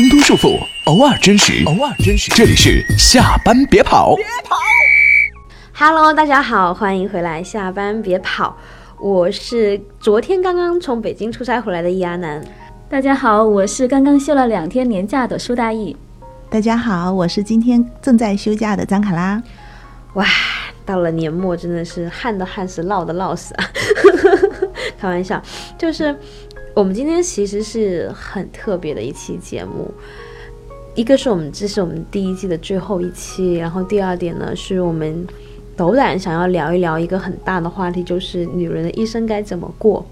挣脱束缚，偶尔真实，偶尔真实。这里是下班别跑，别跑。Hello，大家好，欢迎回来，下班别跑。我是昨天刚刚从北京出差回来的易阿南。大家好，我是刚刚休了两天年假的苏大义。大家好，我是今天正在休假的张卡拉。哇，到了年末真的是旱的旱死，涝的涝死啊！开玩笑，就是我们今天其实是很特别的一期节目。一个是我们这是我们第一季的最后一期，然后第二点呢，是我们斗胆想要聊一聊一个很大的话题，就是女人的一生该怎么过。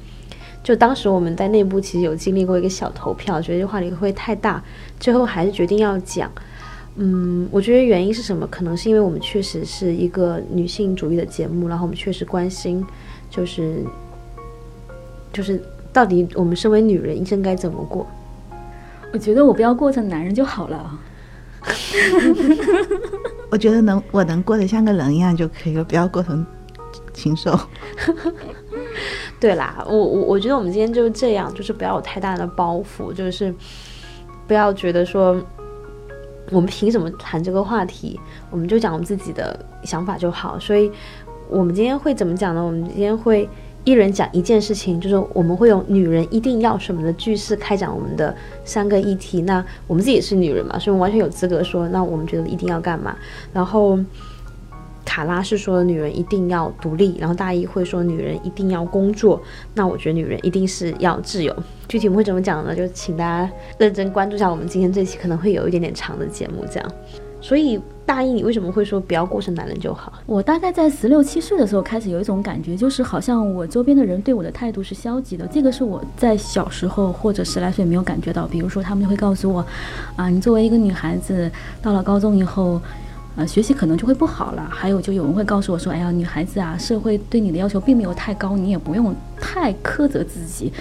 就当时我们在内部其实有经历过一个小投票，觉得这话题会太大，最后还是决定要讲。嗯，我觉得原因是什么？可能是因为我们确实是一个女性主义的节目，然后我们确实关心，就是就是到底我们身为女人一生该怎么过。我觉得我不要过成男人就好了。我觉得能我能过得像个人一样就可以了，不要过成禽兽。对啦，我我我觉得我们今天就是这样，就是不要有太大的包袱，就是不要觉得说我们凭什么谈这个话题，我们就讲我们自己的想法就好。所以，我们今天会怎么讲呢？我们今天会一人讲一件事情，就是我们会用“女人一定要什么”的句式开展我们的三个议题。那我们自己也是女人嘛，所以我们完全有资格说，那我们觉得一定要干嘛。然后。卡拉是说女人一定要独立，然后大一会说女人一定要工作，那我觉得女人一定是要自由。具体我们会怎么讲呢？就请大家认真关注一下我们今天这期可能会有一点点长的节目，这样。所以大一你为什么会说不要过成男人就好？我大概在十六七岁的时候开始有一种感觉，就是好像我周边的人对我的态度是消极的。这个是我在小时候或者十来岁没有感觉到，比如说他们就会告诉我，啊，你作为一个女孩子，到了高中以后。呃，学习可能就会不好了。还有，就有人会告诉我说：“哎呀，女孩子啊，社会对你的要求并没有太高，你也不用太苛责自己。”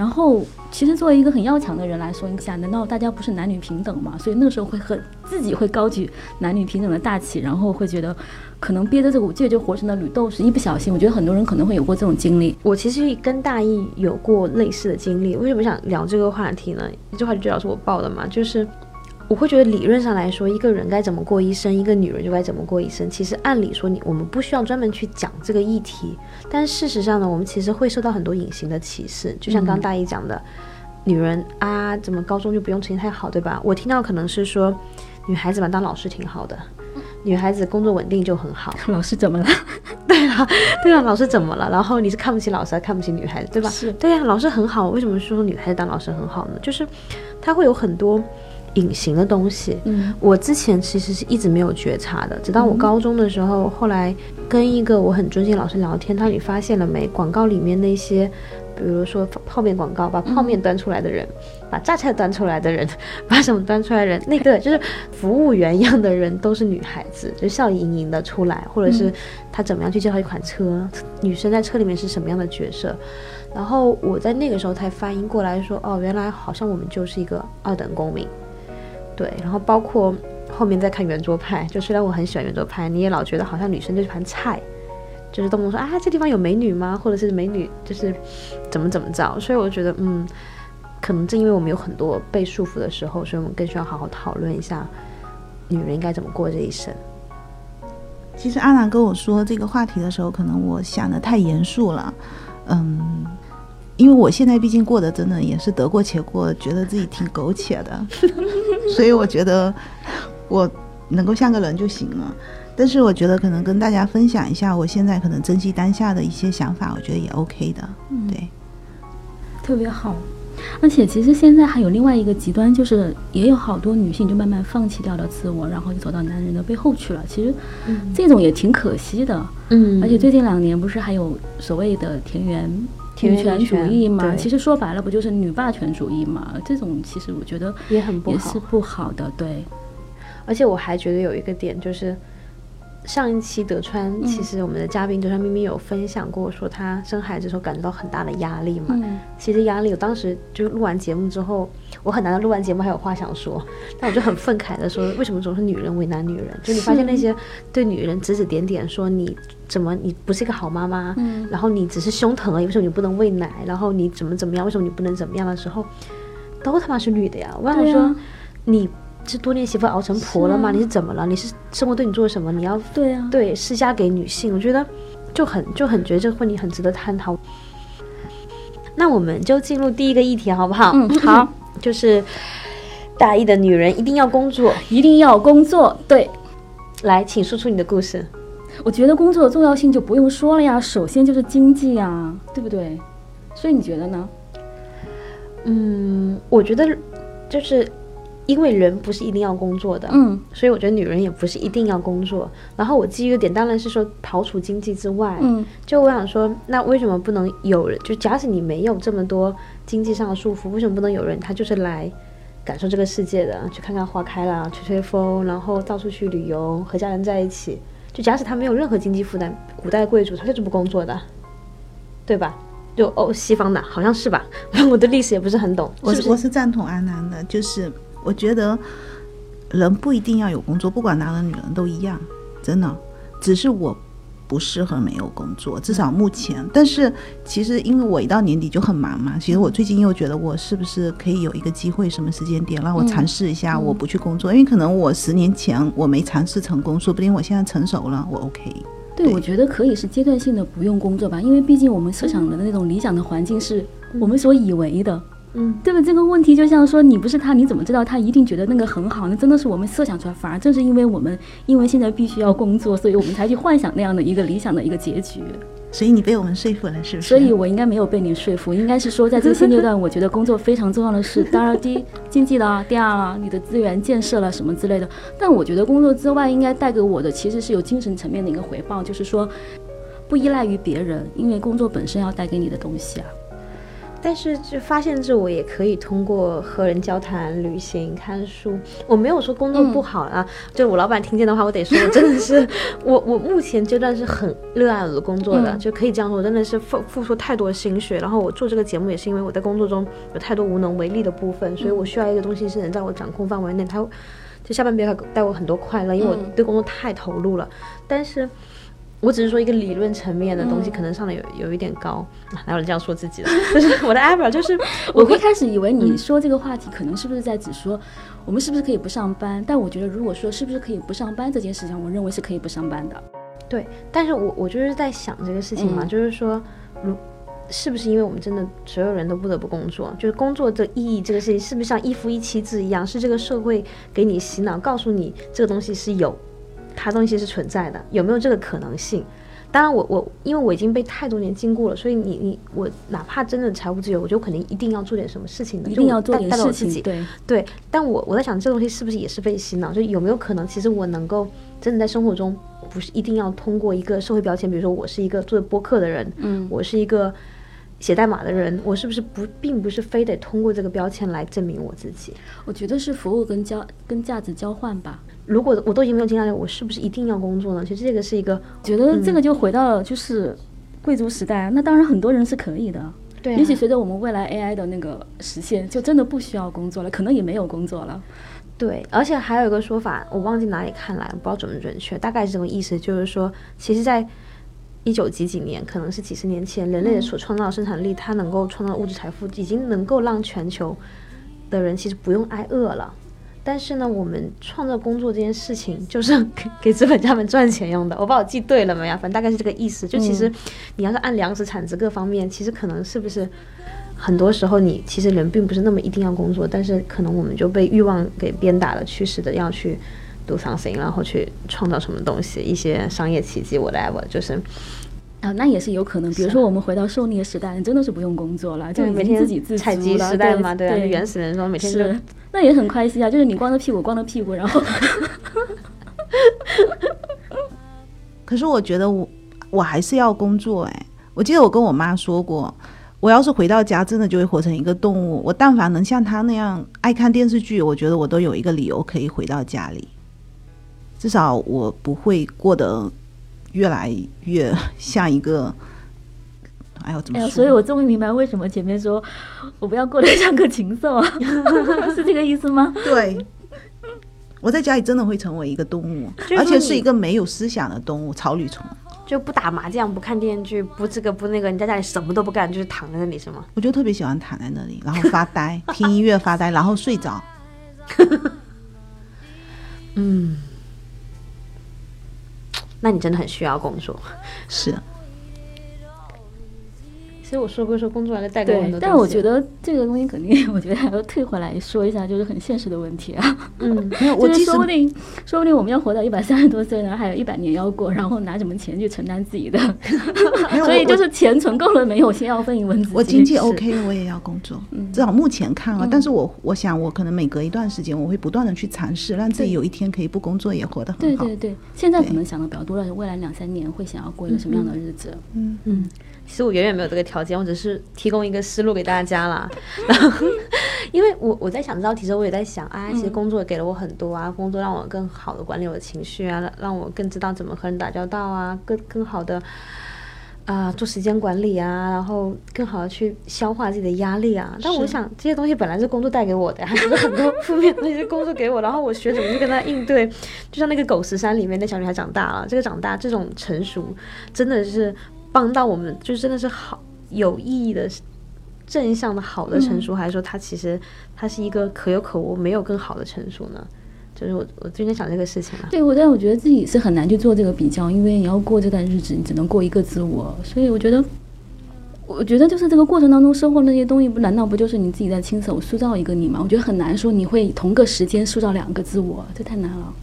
然后，其实作为一个很要强的人来说，你想，难道大家不是男女平等吗？所以那个时候会很自己会高举男女平等的大旗，然后会觉得可能憋着这股劲就活成了女斗士。一不小心，我觉得很多人可能会有过这种经历。我其实跟大艺有过类似的经历。为什么想聊这个话题呢？一句话就主要是我报的嘛，就是。我会觉得理论上来说，一个人该怎么过一生，一个女人就该怎么过一生。其实按理说，你我们不需要专门去讲这个议题，但事实上呢，我们其实会受到很多隐形的歧视。就像刚大一讲的，女人啊，怎么高中就不用成绩太好，对吧？我听到可能是说，女孩子嘛，当老师挺好的，女孩子工作稳定就很好。老师怎么了？对啊，对啊，老师怎么了？然后你是看不起老师，还看不起女孩子，对吧？是。对呀，老师很好，为什么说女孩子当老师很好呢？就是她会有很多。隐形的东西，嗯，我之前其实是一直没有觉察的，直到我高中的时候，后来跟一个我很尊敬老师聊天，他你发现了没？广告里面那些，比如说泡面广告，把泡面端出来的人，把榨菜端出来的人，把什么端出来的人，那个就是服务员一样的人，都是女孩子，就笑盈盈的出来，或者是他怎么样去介绍一款车，女生在车里面是什么样的角色，然后我在那个时候才反应过来说，哦，原来好像我们就是一个二等公民。对，然后包括后面再看圆桌派，就虽然我很喜欢圆桌派，你也老觉得好像女生就是盘菜，就是动不动说啊这地方有美女吗？或者是美女就是怎么怎么着？所以我觉得，嗯，可能正因为我们有很多被束缚的时候，所以我们更需要好好讨论一下女人应该怎么过这一生。其实阿南跟我说这个话题的时候，可能我想的太严肃了，嗯。因为我现在毕竟过得真的也是得过且过，觉得自己挺苟且的，所以我觉得我能够像个人就行了。但是我觉得可能跟大家分享一下我现在可能珍惜当下的一些想法，我觉得也 OK 的。对，特别好。而且其实现在还有另外一个极端，就是也有好多女性就慢慢放弃掉了自我，然后就走到男人的背后去了。其实这种也挺可惜的。嗯。而且最近两年不是还有所谓的田园。女权主义嘛，其实说白了不就是女霸权主义嘛？这种其实我觉得也很不好，也是不好的。对，而且我还觉得有一个点就是。上一期德川，其实我们的嘉宾德川咪咪有分享过，说她生孩子的时候感觉到很大的压力嘛。其实压力，我当时就录完节目之后，我很难得录完节目还有话想说，但我就很愤慨的说，为什么总是女人为难女人？就你发现那些对女人指指点点，说你怎么你不是一个好妈妈，然后你只是胸疼而已，为什么你不能喂奶？然后你怎么怎么样？为什么你不能怎么样的时候，都他妈是女的呀！我想说，你是多年媳妇熬成婆了吗？你是怎么了？你是生活对你做了什么？你要对啊，对施加给女性，我觉得就很就很觉得这个问题很值得探讨。那我们就进入第一个议题好不好？嗯，好，就是大一的女人一定要工作，一定要工作。对，来，请说出你的故事。我觉得工作的重要性就不用说了呀，首先就是经济啊，对不对？所以你觉得呢？嗯，我觉得就是因为人不是一定要工作的，嗯，所以我觉得女人也不是一定要工作。然后我基于的点当然是说，刨除经济之外，嗯，就我想说，那为什么不能有人？就假使你没有这么多经济上的束缚，为什么不能有人他就是来感受这个世界的，去看看花开了，吹吹风，然后到处去旅游，和家人在一起？就假使他没有任何经济负担，古代贵族他就是不工作的，对吧？就哦，西方的好像是吧？我的历史也不是很懂。我是我是赞同安南的，就是我觉得人不一定要有工作，不管男人女人都一样，真的，只是我。不适合没有工作，至少目前。但是其实因为我一到年底就很忙嘛，其实我最近又觉得我是不是可以有一个机会，什么时间点让我尝试一下，我不去工作，因为可能我十年前我没尝试成功，说不定我现在成熟了，我 OK。对，我觉得可以是阶段性的不用工作吧，因为毕竟我们设想的那种理想的环境是我们所以为的。嗯，对吧？这个问题就像说，你不是他，你怎么知道他一定觉得那个很好？那真的是我们设想出来。反而正是因为我们，因为现在必须要工作，所以我们才去幻想那样的一个理想的一个结局。所以你被我们说服了，是不是？所以我应该没有被你说服，应该是说，在这个现阶段，我觉得工作非常重要的是，当然第一经济了，第二了你的资源建设了什么之类的。但我觉得工作之外，应该带给我的其实是有精神层面的一个回报，就是说不依赖于别人，因为工作本身要带给你的东西啊。但是，就发现自我也可以通过和人交谈、旅行、看书。我没有说工作不好啊，就我老板听见的话，我得说，我真的是 我我目前阶段是很热爱我的工作的，就可以这样说，我真的是付付出太多心血。然后我做这个节目也是因为我在工作中有太多无能为力的部分，所以我需要一个东西是能在我掌控范围内，它就下半别带我很多快乐，因为我对工作太投入了。但是。我只是说一个理论层面的东西，可能上的有有一点高，哪有人这样说自己的？就是我的 ever，就是我会开始以为你说这个话题，可能是不是在只说我们是不是可以不上班？但我觉得如果说是不是可以不上班这件事情，我认为是可以不上班的。对，但是我我就是在想这个事情嘛，就是说，如是不是因为我们真的所有人都不得不工作？就是工作的意义这个事情，是不是像一夫一妻制一样，是这个社会给你洗脑，告诉你这个东西是有。它东西是存在的，有没有这个可能性？当然，我我因为我已经被太多年禁锢了，所以你你我哪怕真的财务自由，我就肯定一定要做点什么事情的，一定要做点事情。对对，但我我在想，这东西是不是也是被洗脑？就有没有可能，其实我能够真的在生活中，不是一定要通过一个社会标签，比如说我是一个做播客的人，嗯，我是一个写代码的人，我是不是不并不是非得通过这个标签来证明我自己？我觉得是服务跟交跟价值交换吧。如果我都已经没有经验了，我是不是一定要工作呢？其实这个是一个，觉得这个就回到了就是贵族时代。那当然很多人是可以的，对。也许随着我们未来 AI 的那个实现，就真的不需要工作了，可能也没有工作了。对，而且还有一个说法，我忘记哪里看来，不知道准不准确，大概是这个意思，就是说，其实，在一九几几年，可能是几十年前，人类所创造的生产力，它能够创造物质财富，已经能够让全球的人其实不用挨饿了。但是呢，我们创造工作这件事情就是给给资本家们赚钱用的。我把我记对了没呀？反正大概是这个意思。就其实，你要是按粮食产值各方面，其实可能是不是很多时候你其实人并不是那么一定要工作，但是可能我们就被欲望给鞭打了，驱使的要去 do something，然后去创造什么东西，一些商业奇迹，whatever，就是。啊，那也是有可能。比如说，我们回到狩猎时代，真的是不用工作了，就每天自给自采集时代嘛，对对，原始人说每天是，那也很开心啊，就是你光着屁股，光着屁股，然后。可是我觉得我我还是要工作哎，我记得我跟我妈说过，我要是回到家，真的就会活成一个动物。我但凡能像她那样爱看电视剧，我觉得我都有一个理由可以回到家里，至少我不会过得。越来越像一个，哎呦，怎么说？所以我终于明白为什么前面说我不要过得像个禽兽啊，是这个意思吗？对，我在家里真的会成为一个动物，而且是一个没有思想的动物——草履虫。就不打麻将、不看电视剧、不这个不那个，你在家里什么都不干，就是躺在那里是吗？我就特别喜欢躺在那里，然后发呆，听音乐发呆，然后睡着。嗯，那你真的很需要工作。是，其实我说归说，工作还是带给我很多对，但我觉得这个东西肯定，我觉得还要退回来说一下，就是很现实的问题啊。嗯，没有，我就是说不定，说不定我们要活到一百三十多岁呢，还有一百年要过，然后拿什么钱去承担自己的？所以就是钱存够了没有，先要问一问自己。我经济 OK，我也要工作，嗯至少目前看啊。但是我我想，我可能每隔一段时间，我会不断的去尝试，让自己有一天可以不工作也活得很好。对对对，现在可能想的比较多了，未来两三年会想要过一个什么样的日子？嗯嗯，其实我远远没有这个条件，我只是提供一个思路给大家啦。然后，因为我我在想这道题的时候，我也在想啊，其实工作给了我很多啊，工作让我更好的管理我的情绪啊，让让我更知道怎么和人打交道啊，更更好的。啊、做时间管理啊，然后更好的去消化自己的压力啊。但我想这些东西本来是工作带给我的，还是很多负面的东西是工作给我，然后我学怎么去跟他应对。就像那个狗十三里面那小女孩长大了，这个长大这种成熟，真的是帮到我们，就是真的是好有意义的。正向的好的成熟，还是说它其实它是一个可有可无，没有更好的成熟呢？就是我我最近在想这个事情啊。对，我但我觉得自己是很难去做这个比较，因为你要过这段日子，你只能过一个自我，所以我觉得，我觉得就是这个过程当中收获那些东西，不难道不就是你自己在亲手塑造一个你吗？我觉得很难说你会同个时间塑造两个自我，这太难了。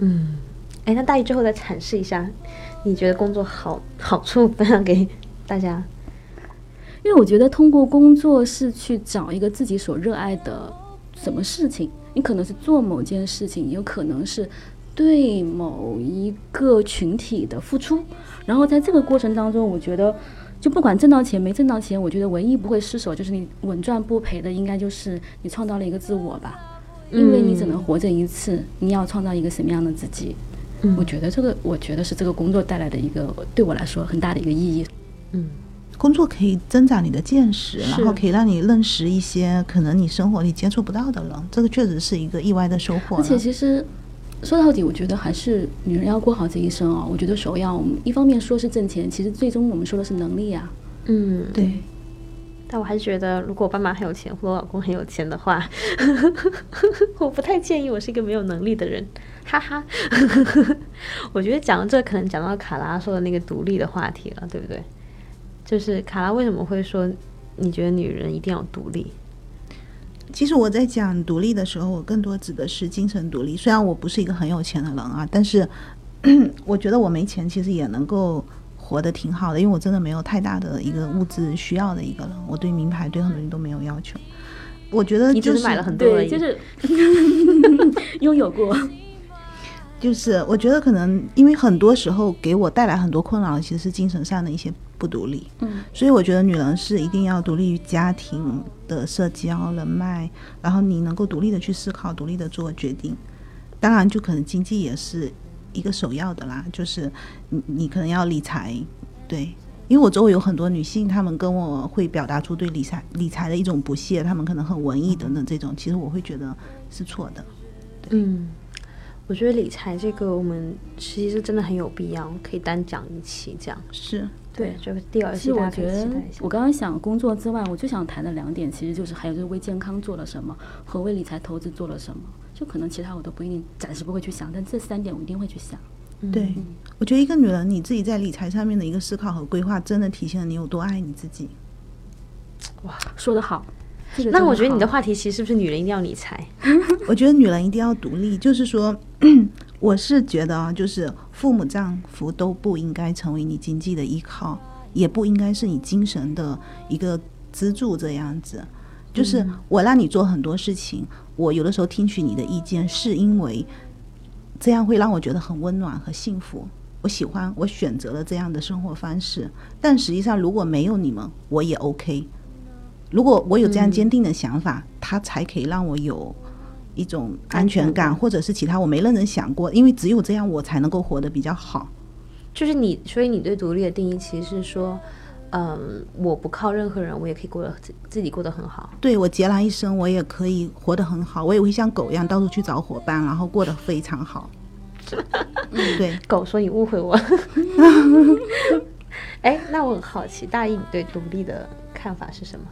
嗯，哎，那大一最后再阐释一下，你觉得工作好好处分享给大家。因为我觉得通过工作是去找一个自己所热爱的什么事情，你可能是做某件事情，也有可能是对某一个群体的付出。然后在这个过程当中，我觉得就不管挣到钱没挣到钱，我觉得唯一不会失手就是你稳赚不赔的，应该就是你创造了一个自我吧。因为你只能活着一次，你要创造一个什么样的自己？我觉得这个，我觉得是这个工作带来的一个对我来说很大的一个意义。嗯工作可以增长你的见识，然后可以让你认识一些可能你生活里接触不到的人，这个确实是一个意外的收获而且。其实说到底，我觉得还是女人要过好这一生哦。我觉得首要，我们一方面说是挣钱，其实最终我们说的是能力啊。嗯，对，但我还是觉得，如果我爸妈很有钱，或者我老公很有钱的话，我不太建议我是一个没有能力的人，哈哈。我觉得讲到这，可能讲到卡拉说的那个独立的话题了，对不对？就是卡拉为什么会说，你觉得女人一定要独立？其实我在讲独立的时候，我更多指的是精神独立。虽然我不是一个很有钱的人啊，但是 我觉得我没钱其实也能够活得挺好的，因为我真的没有太大的一个物质需要的一个人。我对名牌对很多东西都没有要求。我觉得就是你只买了很多而，已。就是 拥有过。就是我觉得可能因为很多时候给我带来很多困扰的其实是精神上的一些不独立，嗯，所以我觉得女人是一定要独立于家庭的社交人脉，然后你能够独立的去思考，独立的做决定。当然，就可能经济也是一个首要的啦，就是你你可能要理财，对。因为我周围有很多女性，她们跟我会表达出对理财理财的一种不屑，她们可能很文艺等等这种，其实我会觉得是错的。嗯，我觉得理财这个，我们其实真的很有必要，可以单讲一期这样。是，对就是第二期我觉得我刚刚想工作之外，我最想谈的两点，其实就是还有就是为健康做了什么和为理财投资做了什么。就可能其他我都不一定，暂时不会去想，但这三点我一定会去想。对，我觉得一个女人你自己在理财上面的一个思考和规划，真的体现了你有多爱你自己。哇说得好，这个那我觉得你的话题其实是不是女人一定要理财？我觉得女人一定要独立，就是说，我是觉得啊，就是父母、丈夫都不应该成为你经济的依靠，也不应该是你精神的一个支柱，这样子。就是我让你做很多事情，我有的时候听取你的意见，是因为这样会让我觉得很温暖和幸福。我喜欢，我选择了这样的生活方式。但实际上，如果没有你们，我也 OK。如果我有这样坚定的想法，它才可以让我有一种安全感，安全感或者是其他我没认真想过，因为只有这样我才能够活得比较好。就是你，所以你对独立的定义其实是说，嗯，我不靠任何人，我也可以过得自自己过得很好。对我孑然一身，我也可以活得很好，我也会像狗一样到处去找伙伴，然后过得非常好。嗯 对，狗说你误会我。哎，那我很好奇，大一你对独立的看法是什么？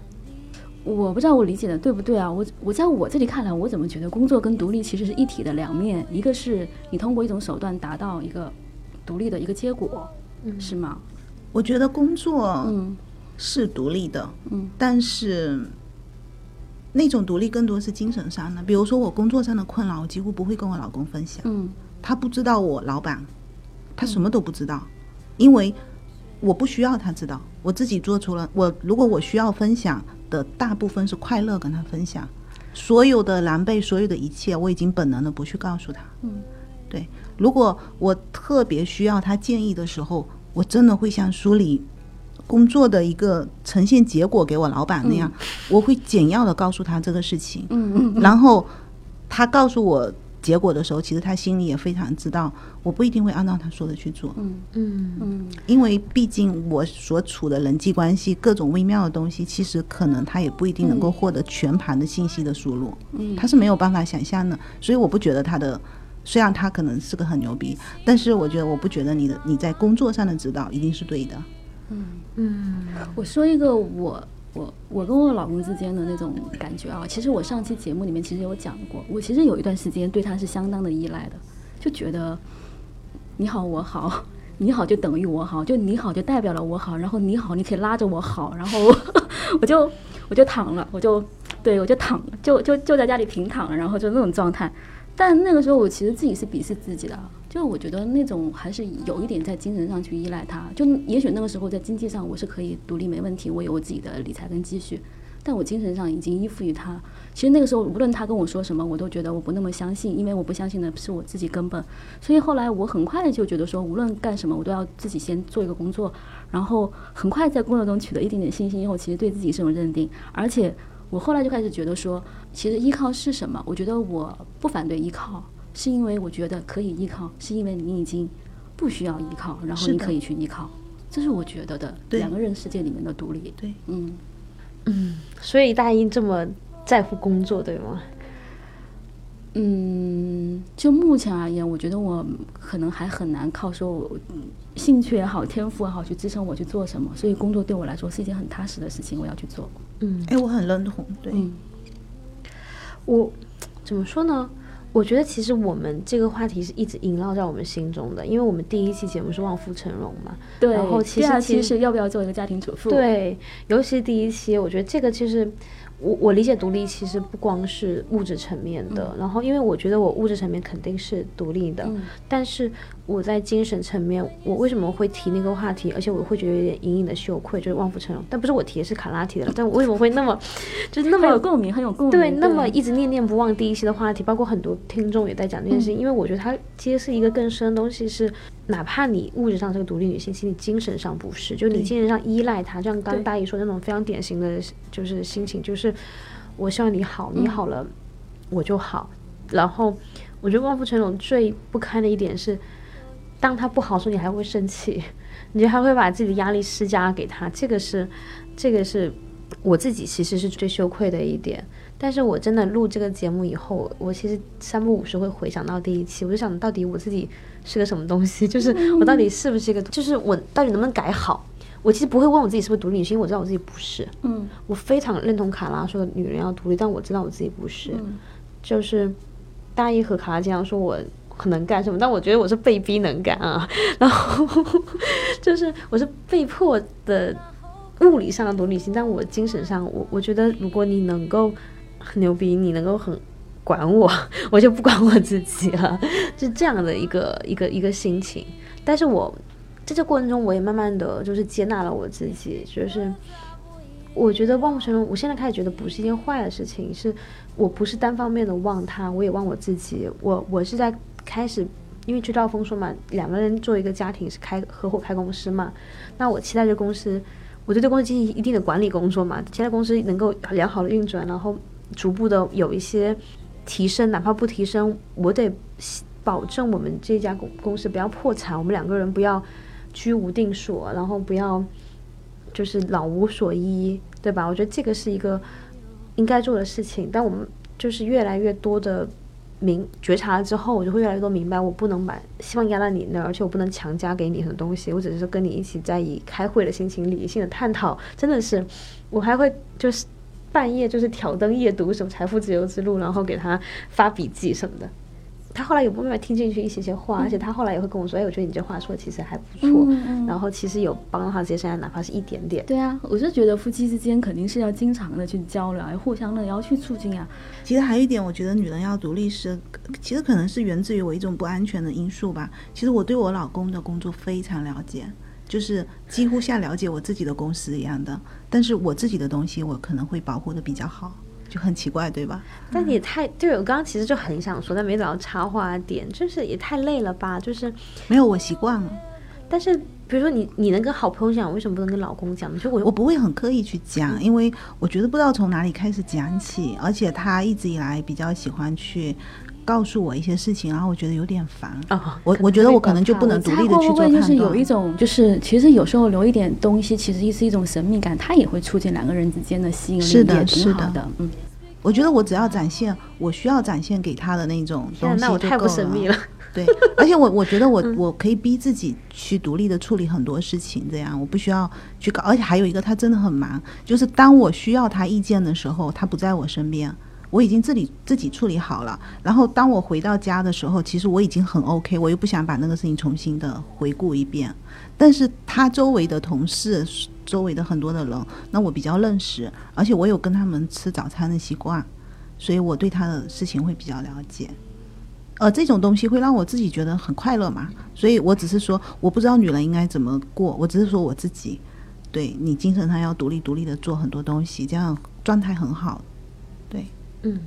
我不知道我理解的对不对啊？我我在我这里看来，我怎么觉得工作跟独立其实是一体的两面，一个是你通过一种手段达到一个独立的一个结果，是吗？我觉得工作嗯。是独立的，嗯，但是那种独立更多是精神上的。比如说我工作上的困扰，我几乎不会跟我老公分享，嗯。他不知道我老板，他什么都不知道，因为我不需要他知道，我自己做出了我如果我需要分享的大部分是快乐跟他分享，所有的狼狈，所有的一切，我已经本能的不去告诉他。嗯，对，如果我特别需要他建议的时候，我真的会像书里工作的一个呈现结果给我老板那样，我会简要的告诉他这个事情，嗯嗯然后他告诉我结果的时候，其实他心里也非常知道，我不一定会按照他说的去做，嗯嗯。嗯。因为毕竟我所处的人际关系各种微妙的东西，其实可能他也不一定能够获得全盘的信息的输入，嗯。他是没有办法想象的，所以我不觉得他的。虽然他可能是个很牛逼，但是我觉得我不觉得你的你在工作上的指导一定是对的。嗯嗯我说一个我我我跟我老公之间的那种感觉啊，其实我上期节目里面其实有讲过，我其实有一段时间对他是相当的依赖的，就觉得你好我好，你好就等于我好，就你好就代表了我好，然后你好你可以拉着我好，然后 我就我就躺了，我就对我就躺就就就在家里平躺了，然后就那种状态。但那个时候我其实自己是鄙视自己的，就我觉得那种还是有一点在精神上去依赖他。就也许那个时候在经济上我是可以独立没问题，我有我自己的理财跟积蓄，但我精神上已经依附于他。其实那个时候无论他跟我说什么，我都觉得我不那么相信，因为我不相信的是我自己根本。所以后来我很快就觉得说，无论干什么，我都要自己先做一个工作，然后很快在工作中取得一点点信心以后，其实对自己是种认定，而且。我后来就开始觉得说，其实依靠是什么？我觉得我不反对依靠，是因为我觉得可以依靠，是因为你已经不需要依靠，然后你可以去依靠，这是我觉得的两个人世界里面的独立。对，嗯，嗯，所以大英这么在乎工作，对吗？嗯，就目前而言，我觉得我可能还很难靠说我嗯兴趣也好、天赋也好去支撑我去做什么，所以工作对我来说是一件很踏实的事情，我要去做。嗯，哎，我很认同，对，嗯我怎么说呢？我觉得其实我们这个话题是一直萦绕在我们心中的，因为我们第一期节目是望夫成龙嘛，对。然后其第二期实其实是要不要做一个家庭主妇？，对，尤其是第一期，我觉得这个其实我我理解独立其实不光是物质层面的，然后因为我觉得我物质层面肯定是独立的，嗯。但是我在精神层面，我为什么会提那个话题，而且我会觉得有点隐隐的羞愧，就是望夫成龙，但不是我提，是卡拉提的，但我为什么会那么 就是那么有共鸣，很有共鸣。对，那么一直念念不忘第一期的话题，包括很多听众也在讲这件事嗯。情，因为我觉得它揭示一个更深的东西是，哪怕你物质上是个独立女性，其实你精神上不是，就你精神上依赖他，就像刚刚大姨说的那种非常典型的，就是心情，就是我希望你好，你好了、我就好。然后我觉得望夫成龙最不堪的一点是，当他不好的时候，你还会生气，你还会把自己的压力施加给他，这个是，这个是我自己其实是最羞愧的一点。但是我真的录这个节目以后，我其实三不五时会回想到第一期，我就想到底我自己是个什么东西，就是我到底是不是一个，就是我到底能不能改好。我其实不会问我自己是不是独立女性，因为我知道我自己不是。嗯我非常认同卡拉说的女人要独立，但我知道我自己不是。嗯就是大一和卡拉经常说我很很能干什么，但我觉得我是被逼能干啊。然后 就是我是被迫的物理上的独立性，但我精神上，我我觉得如果你能够很牛逼，你能够很管我，我就不管我自己了，是这样的一个一个一个心情。但是我在这过程中，我也慢慢的就是接纳了我自己，就是。我觉得忘不成龙，我现在开始觉得不是一件坏的事情，是我不是单方面的忘他，我也忘我自己。我我是在开始，因为崔道峰说嘛，两个人做一个家庭是开合伙开公司嘛，那我期待这公司，我对这公司进行一定的管理工作嘛，期待公司能够良好的运转，然后逐步的有一些提升，哪怕不提升，我得保证我们这家公公司不要破产，我们两个人不要居无定所，然后不要。就是老无所依，对吧？我觉得这个是一个应该做的事情，但我们就是越来越多的明觉察了之后，我就会越来越多明白，我不能把希望压在你那儿，而且我不能强加给你很多东西。我只是跟你一起在以开会的心情理性的探讨，真的是，我还会就是半夜就是挑灯夜读什么《财富自由之路》，然后给他发笔记什么的。他后来有慢慢听进去一些些话，而且他后来也会跟我说：“哎，我觉得你这话说的其实还不错。”然后其实有帮到他这些生涯，哪怕是一点点。对啊，我是觉得夫妻之间肯定是要经常的去交流，互相的要去促进啊。其实还有一点，我觉得女人要独立是，其实可能是源自于我一种不安全的因素吧。其实我对我老公的工作非常了解，就是几乎像了解我自己的公司一样的。但是我自己的东西，我可能会保护的比较好。就很奇怪，对吧？但也太对我刚刚其实就很想说，但没找到插话点，就是也太累了吧？就是没有我习惯了。但是比如说你你能跟好朋友讲，为什么不能跟老公讲？就我我不会很刻意去讲，因为我觉得不知道从哪里开始讲起，而且他一直以来比较喜欢去告诉我一些事情，然后我觉得有点烦啊。我我觉得我可能就不能独立的去做判断。就是有一种，就是其实有时候留一点东西，其实是一种神秘感，它也会促进两个人之间的吸引力，是的，是的，嗯。我觉得我只要展现我需要展现给他的那种东西，那我太不神秘了。对，而且我我觉得我我可以逼自己去独立的处理很多事情，这样我不需要去搞。而且还有一个，他真的很忙，就是当我需要他意见的时候，他不在我身边。我已经自己自己处理好了，然后当我回到家的时候，其实我已经很 OK，我又不想把那个事情重新的回顾一遍。但是他周围的同事、周围的很多的人，那我比较认识，而且我有跟他们吃早餐的习惯，所以我对他的事情会比较了解。呃，这种东西会让我自己觉得很快乐嘛，所以我只是说，我不知道女人应该怎么过，我只是说我自己，对你精神上要独立独立的做很多东西，这样状态很好，嗯，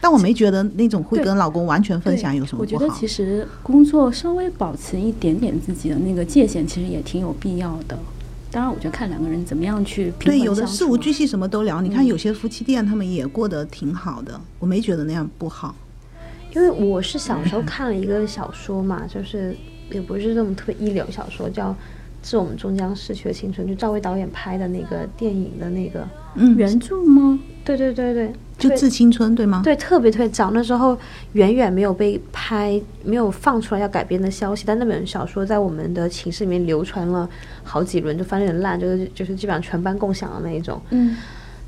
但我没觉得那种会跟老公完全分享有什么我觉得其实工作稍微保持一点点自己的那个界限，其实也挺有必要的。当然，我觉得看两个人怎么样去对，有的事无巨细什么都聊。你看有些夫妻店，他们也过得挺好的，我没觉得那样不好。因为我是小时候看了一个小说嘛，就是也不是那种特别一流小说，叫《致我们终将逝去的青春》，就赵薇导演拍的那个电影的那个嗯原著吗？对对对对。就致青春对吗？对，特别特别早，那时候远远没有被拍，没有放出来要改编的消息。但那本小说在我们的寝室里面流传了好几轮，就翻的很烂，就是就是基本上全班共享的那一种。嗯。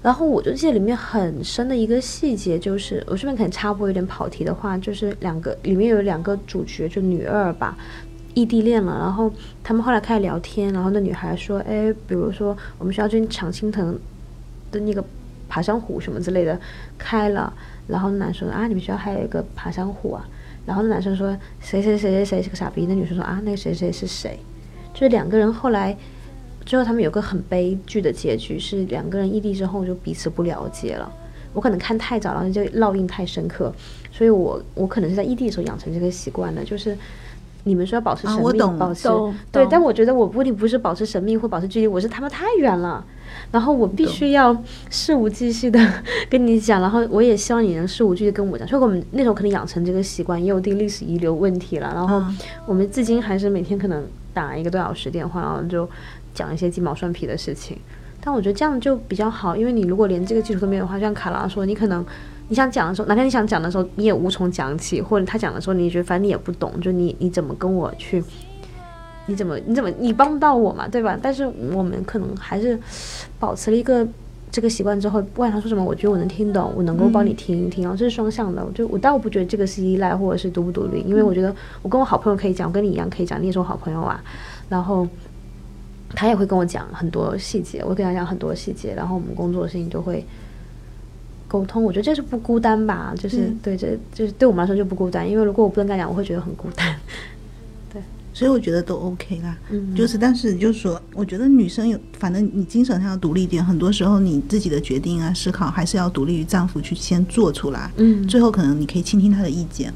然后我就记得里面很深的一个细节，就是我这边可能插播有点跑题的话，就是两个里面有两个主角，就女二吧，异地恋了。然后他们后来开始聊天，然后那女孩说：“哎，比如说我们学校最近常青藤的那个。”爬山虎什么之类的开了，然后男生啊，你们学校还有一个爬山虎啊？然后那男生说谁谁谁谁谁是个傻逼？那女生说啊，那个谁谁是谁？就是两个人后来最后他们有个很悲剧的结局，是两个人异地之后就彼此不了解了。我可能看太早，然后就烙印太深刻，所以我我可能是在异地的时候养成这个习惯的，就是你们说要保持神秘，保持对，但我觉得我不一定不是保持神秘或保持距离，我是他们太远了。然后我必须要事无巨细的跟你讲，然后我也希望你能事无巨细跟我讲。所以我们那时候可能养成这个习惯，也有定历史遗留问题了。然后我们至今还是每天可能打一个多小时电话，然后就讲一些鸡毛蒜皮的事情。但我觉得这样就比较好，因为你如果连这个基础都没有的话，像卡拉说，你可能你想讲的时候，哪天你想讲的时候，你也无从讲起，或者他讲的时候，你觉得反正你也不懂，就你你怎么跟我去？你怎么你怎么你帮不到我嘛，对吧？但是我们可能还是保持了一个这个习惯之后，不管他说什么，我觉得我能听懂，我能够帮你听一听，然后这是双向的。我就我倒不觉得这个是依赖或者是独不独立，因为我觉得我跟我好朋友可以讲，我跟你一样可以讲，你也是我好朋友啊。然后他也会跟我讲很多细节，我跟他讲很多细节，然后我们工作的事情就会沟通。我觉得这是不孤单吧，就是对，这就是对我们来说就不孤单，因为如果我不能跟他讲，我会觉得很孤单。所以我觉得都 OK 啦，就是，但是就是说，我觉得女生有，反正你精神上要独立一点，很多时候你自己的决定啊、思考还是要独立于丈夫去先做出来，嗯，最后可能你可以倾听他的意见，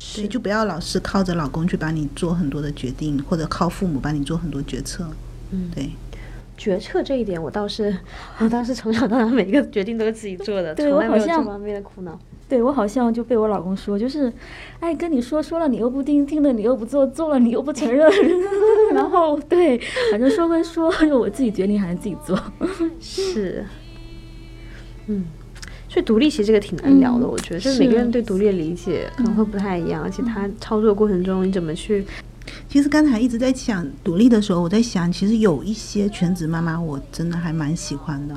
所以，就不要老是靠着老公去帮你做很多的决定，或者靠父母帮你做很多决策，嗯，对，决策这一点我倒是，我倒是从小到大每一个决定都是自己做的，对我好像这方面的苦恼。对我好像就被我老公说，就是，哎，跟你说说了你又不听，听了你又不做，做了你又不承认，然后对，反正说归说，我自己决定还是自己做。是，嗯，所以独立其实这个挺难聊的，嗯我觉得，就是是每个人对独立的理解可能会不太一样，而且他操作过程中你怎么去，其实刚才一直在想独立的时候，我在想，其实有一些全职妈妈，我真的还蛮喜欢的。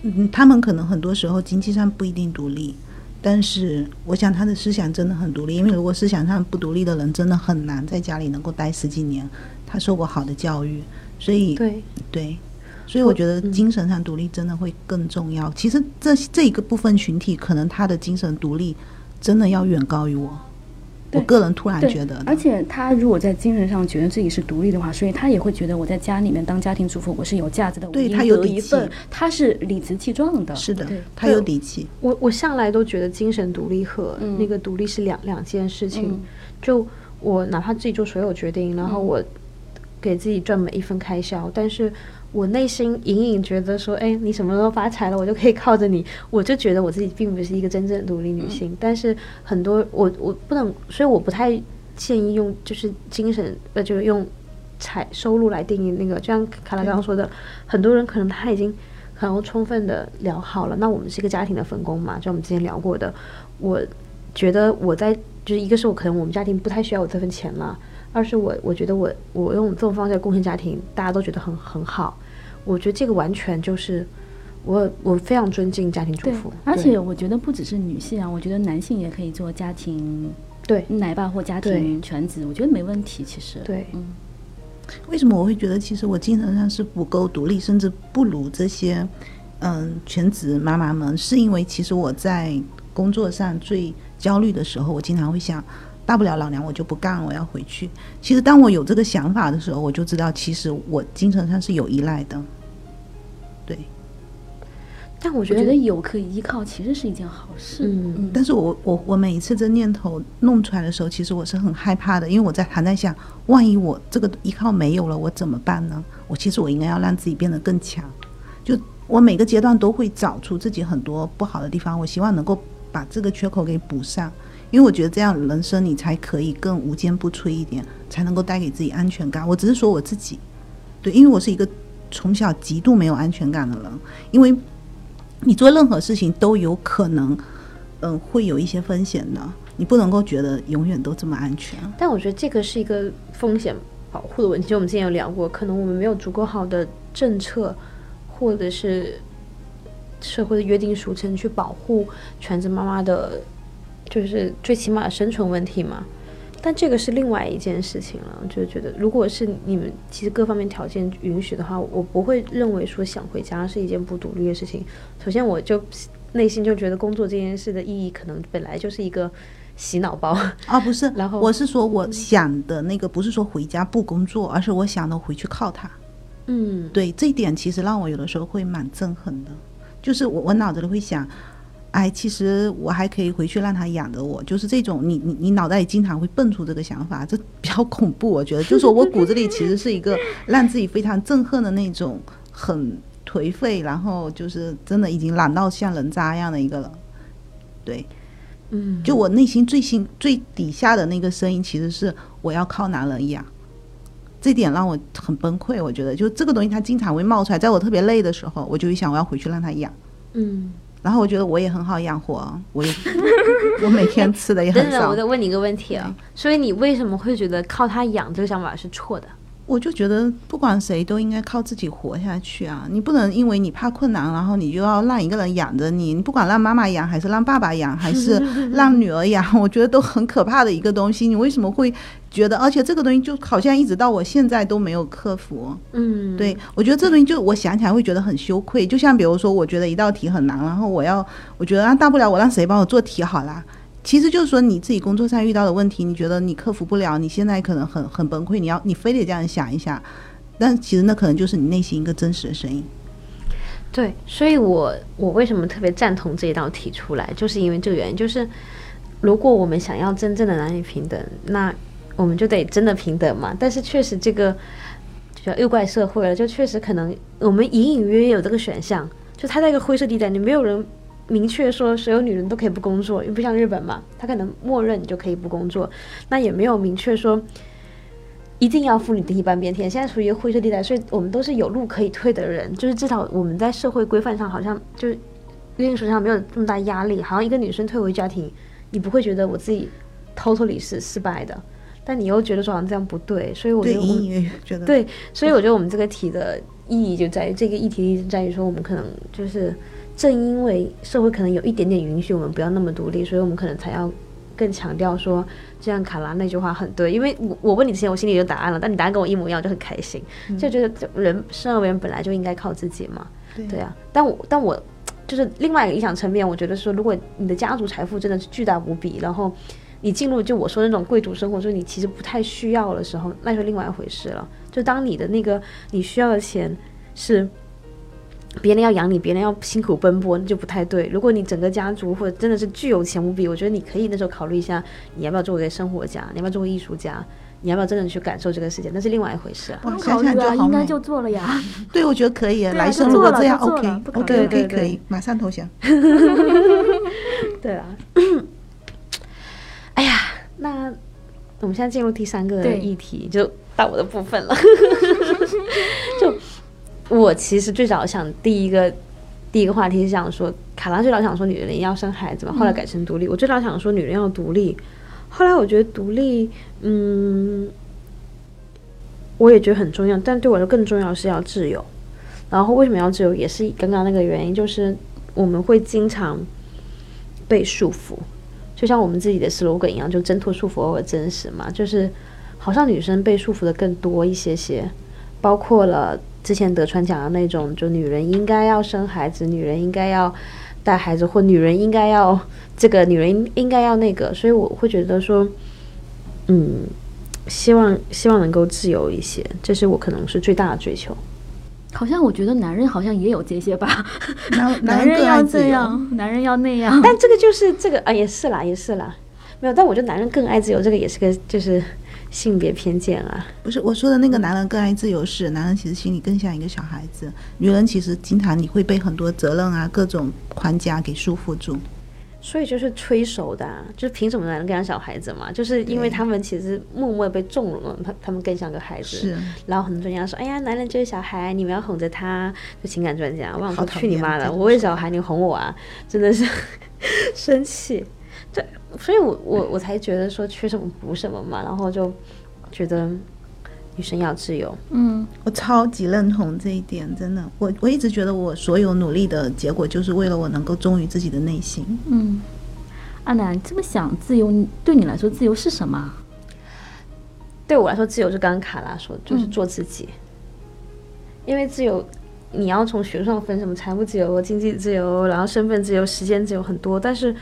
嗯，他们可能很多时候经济上不一定独立，但是我想他的思想真的很独立。因为如果思想上不独立的人，真的很难在家里能够待十几年。他受过好的教育，所以对，对，所以我觉得精神上独立真的会更重要。其实这这一个部分群体，可能他的精神独立真的要远高于我。我个人突然觉得，而且他如果在精神上觉得自己是独立的话，所以他也会觉得我在家里面当家庭主妇我是有价值的，我对他有底气得一份，他是理直气壮的。是的，他有底气。我我向来都觉得精神独立和嗯那个独立是两两件事情。嗯就我哪怕自己做所有决定，然后我给自己赚每一分开销，但是我内心隐隐觉得说，哎，你什么时候发财了，我就可以靠着你。我就觉得我自己并不是一个真正的独立女性，但是很多我我不能，所以我不太建议用就是精神呃，就是用财收入来定义那个，就像卡拉刚刚说的，很多人可能他已经很能充分的聊好了。那我们是一个家庭的分工嘛，就我们之前聊过的。我觉得我在就是一个是我可能我们家庭不太需要我这份钱了，二是我我觉得我我用这种方式来贡献家庭，大家都觉得很很好。我觉得这个完全就是我我非常尊敬家庭主妇，，而且我觉得不只是女性啊，我觉得男性也可以做家庭对。奶爸或家庭全职，我觉得没问题。其实，对。嗯，为什么我会觉得其实我精神上是不够独立，甚至不如这些嗯全职妈妈们？是因为其实我在工作上最焦虑的时候，我经常会想，大不了老娘我就不干了，我要回去。其实当我有这个想法的时候，我就知道其实我精神上是有依赖的。对，但我觉得我觉得有可以依靠，其实是一件好事。嗯但是我我我每一次这念头弄出来的时候，其实我是很害怕的，因为我在还在想，万一我这个依靠没有了，我怎么办呢？我其实我应该要让自己变得更强。就我每个阶段都会找出自己很多不好的地方，我希望能够把这个缺口给补上，因为我觉得这样人生你才可以更无坚不摧一点，才能够带给自己安全感。我只是说我自己，对，因为我是一个从小极度没有安全感的人，因为你做任何事情都有可能，嗯、会有一些风险的，你不能够觉得永远都这么安全。但我觉得这个是一个风险保护的问题，就我们之前有聊过，可能我们没有足够好的政策，或者是社会的约定俗成去保护全职妈妈的，就是最起码的生存问题嘛。但这个是另外一件事情了，我就觉得，如果是你们其实各方面条件允许的话，我不会认为说想回家是一件不独立的事情。首先，我就内心就觉得工作这件事的意义，可能本来就是一个洗脑包。啊，不是，然后我是说我想的那个，不是说回家不工作，而是我想的回去靠他。嗯，对这一点，其实让我有的时候会蛮憎恨的，就是我我脑子里会想，哎，其实我还可以回去让他养着我，就是这种你你你脑袋里经常会蹦出这个想法，这比较恐怖，我觉得，就是说我骨子里其实是一个让自己非常憎恨的那种很颓废，然后就是真的已经懒到像人渣一样的一个人，对，嗯，就我内心最心最底下的那个声音，其实是我要靠男人养。这点让我很崩溃，我觉得。就这个东西它经常会冒出来，在我特别累的时候，我就会想我要回去让他养。嗯，然后我觉得我也很好养活，我也 我每天吃 的也等等，很少我，再问你一个问题啊，所以你为什么会觉得靠他养这个想法是错的？我就觉得不管谁都应该靠自己活下去啊！你不能因为你怕困难，然后你就要让一个人养着你。你不管让妈妈养，还是让爸爸养，还是让女儿养，我觉得都很可怕的一个东西。你为什么会觉得？而且这个东西就好像一直到我现在都没有克服。嗯，对，我觉得这东西就我想起来会觉得很羞愧。就像比如说，我觉得一道题很难，然后我要，我觉得啊，大不了我让谁帮我做题好啦。其实就是说你自己工作上遇到的问题，你觉得你克服不了，你现在可能很很崩溃，你要你非得这样想一下，但其实那可能就是你内心一个真实的声音。对，所以我我为什么特别赞同这一道题出来，就是因为这个原因，就是如果我们想要真正的男女平等，那我们就得真的平等嘛。但是确实这个就叫诱怪社会了，就确实可能我们隐隐约约有这个选项，就它在一个灰色地带，你没有人明确说所有女人都可以不工作，因为不像日本嘛，他可能默认你就可以不工作，那也没有明确说。一定要妇女的一半变天，现在处于一个灰色地带，所以我们都是有路可以退的人，就是至少我们在社会规范上好像就是另一手上没有这么大压力，好像一个女生退回家庭，你不会觉得我自己 totally 是失败的，但你又觉得说好像这样不对，所以我觉，得我们隐隐约觉得对，所以我觉得我们这个题的意义就在于这个议题意义在于说，我们可能就是正因为社会可能有一点点允许我们不要那么独立，所以我们可能才要更强调说，就像卡拉那句话很对，因为我我问你之前我心里有答案了，但你答案跟我一模一样，我就很开心，就觉得人生而为人本来就应该靠自己嘛，对。对啊，但我但我就是另外一个理想层面，我觉得说，如果你的家族财富真的是巨大无比，然后你进入就我说那种贵族生活，就是你其实不太需要的时候，那就另外一回事了。就当你的那个你需要的钱是别人要养你，别人要辛苦奔波，那就不太对。如果你整个家族或者真的是巨有钱无比，我觉得你可以那时候考虑一下，你要不要做一个生活家，你要不要做个艺术家，你要不要真的去感受这个世界，那是另外一回事啊。不用哇想考虑啊，想就好应该就做了呀。对，我觉得可以。啊来生做了如果这样就做了 OK OK 虑 OK 对对可以，马上投降。对啊，哎呀，那我们现在进入第三个议题，就到我的部分了。就我其实最早想第一个第一个话题是想说，卡拉最早想说女人要生孩子嘛，后来改成独立。我最早想说女人要独立，后来我觉得独立，嗯，我也觉得很重要，但对我来说更重要是要自由。然后为什么要自由，也是刚刚那个原因，就是我们会经常被束缚，就像我们自己的 slogan 一样，就挣脱束缚，而真实嘛。就是好像女生被束缚的更多一些些，包括了之前德川讲的那种，就女人应该要生孩子，女人应该要带孩子，或女人应该要这个，女人应应该要那个。所以我会觉得说，嗯，希望希望能够自由一些，这是我可能是最大的追求。好像我觉得男人好像也有这些吧，男男人要。这样，男人要那样。但这个就是这个啊，也是啦，也是啦，没有。但我觉得男人更爱自由，这个也是个就是性别偏见啊。不是我说的那个男人更爱自由是，男人其实心里更像一个小孩子，女人其实经常你会被很多责任啊、各种框架给束缚住。所以就是催熟的、啊，就是凭什么男人更像小孩子嘛？就是因为他们其实默默地被纵容了，他他们更像个孩子。是，然后很多专家说：“哎呀，男人就是小孩，你们要哄着他。”就情感专家，我想说去你妈的！我也小孩，你哄我啊，真的是 生气。对，所以我我我才觉得说缺什么补什么嘛，然后就觉得女生要自由。嗯，我超级认同这一点，真的。我我一直觉得我所有努力的结果，就是为了我能够忠于自己的内心。嗯，阿南这么想，自由对你来说，自由是什么？对我来说，自由就刚刚卡拉说，就是做自己。因为自由，你要从学术上分什么财务自由、经济自由，然后身份自由、时间自由很多。但是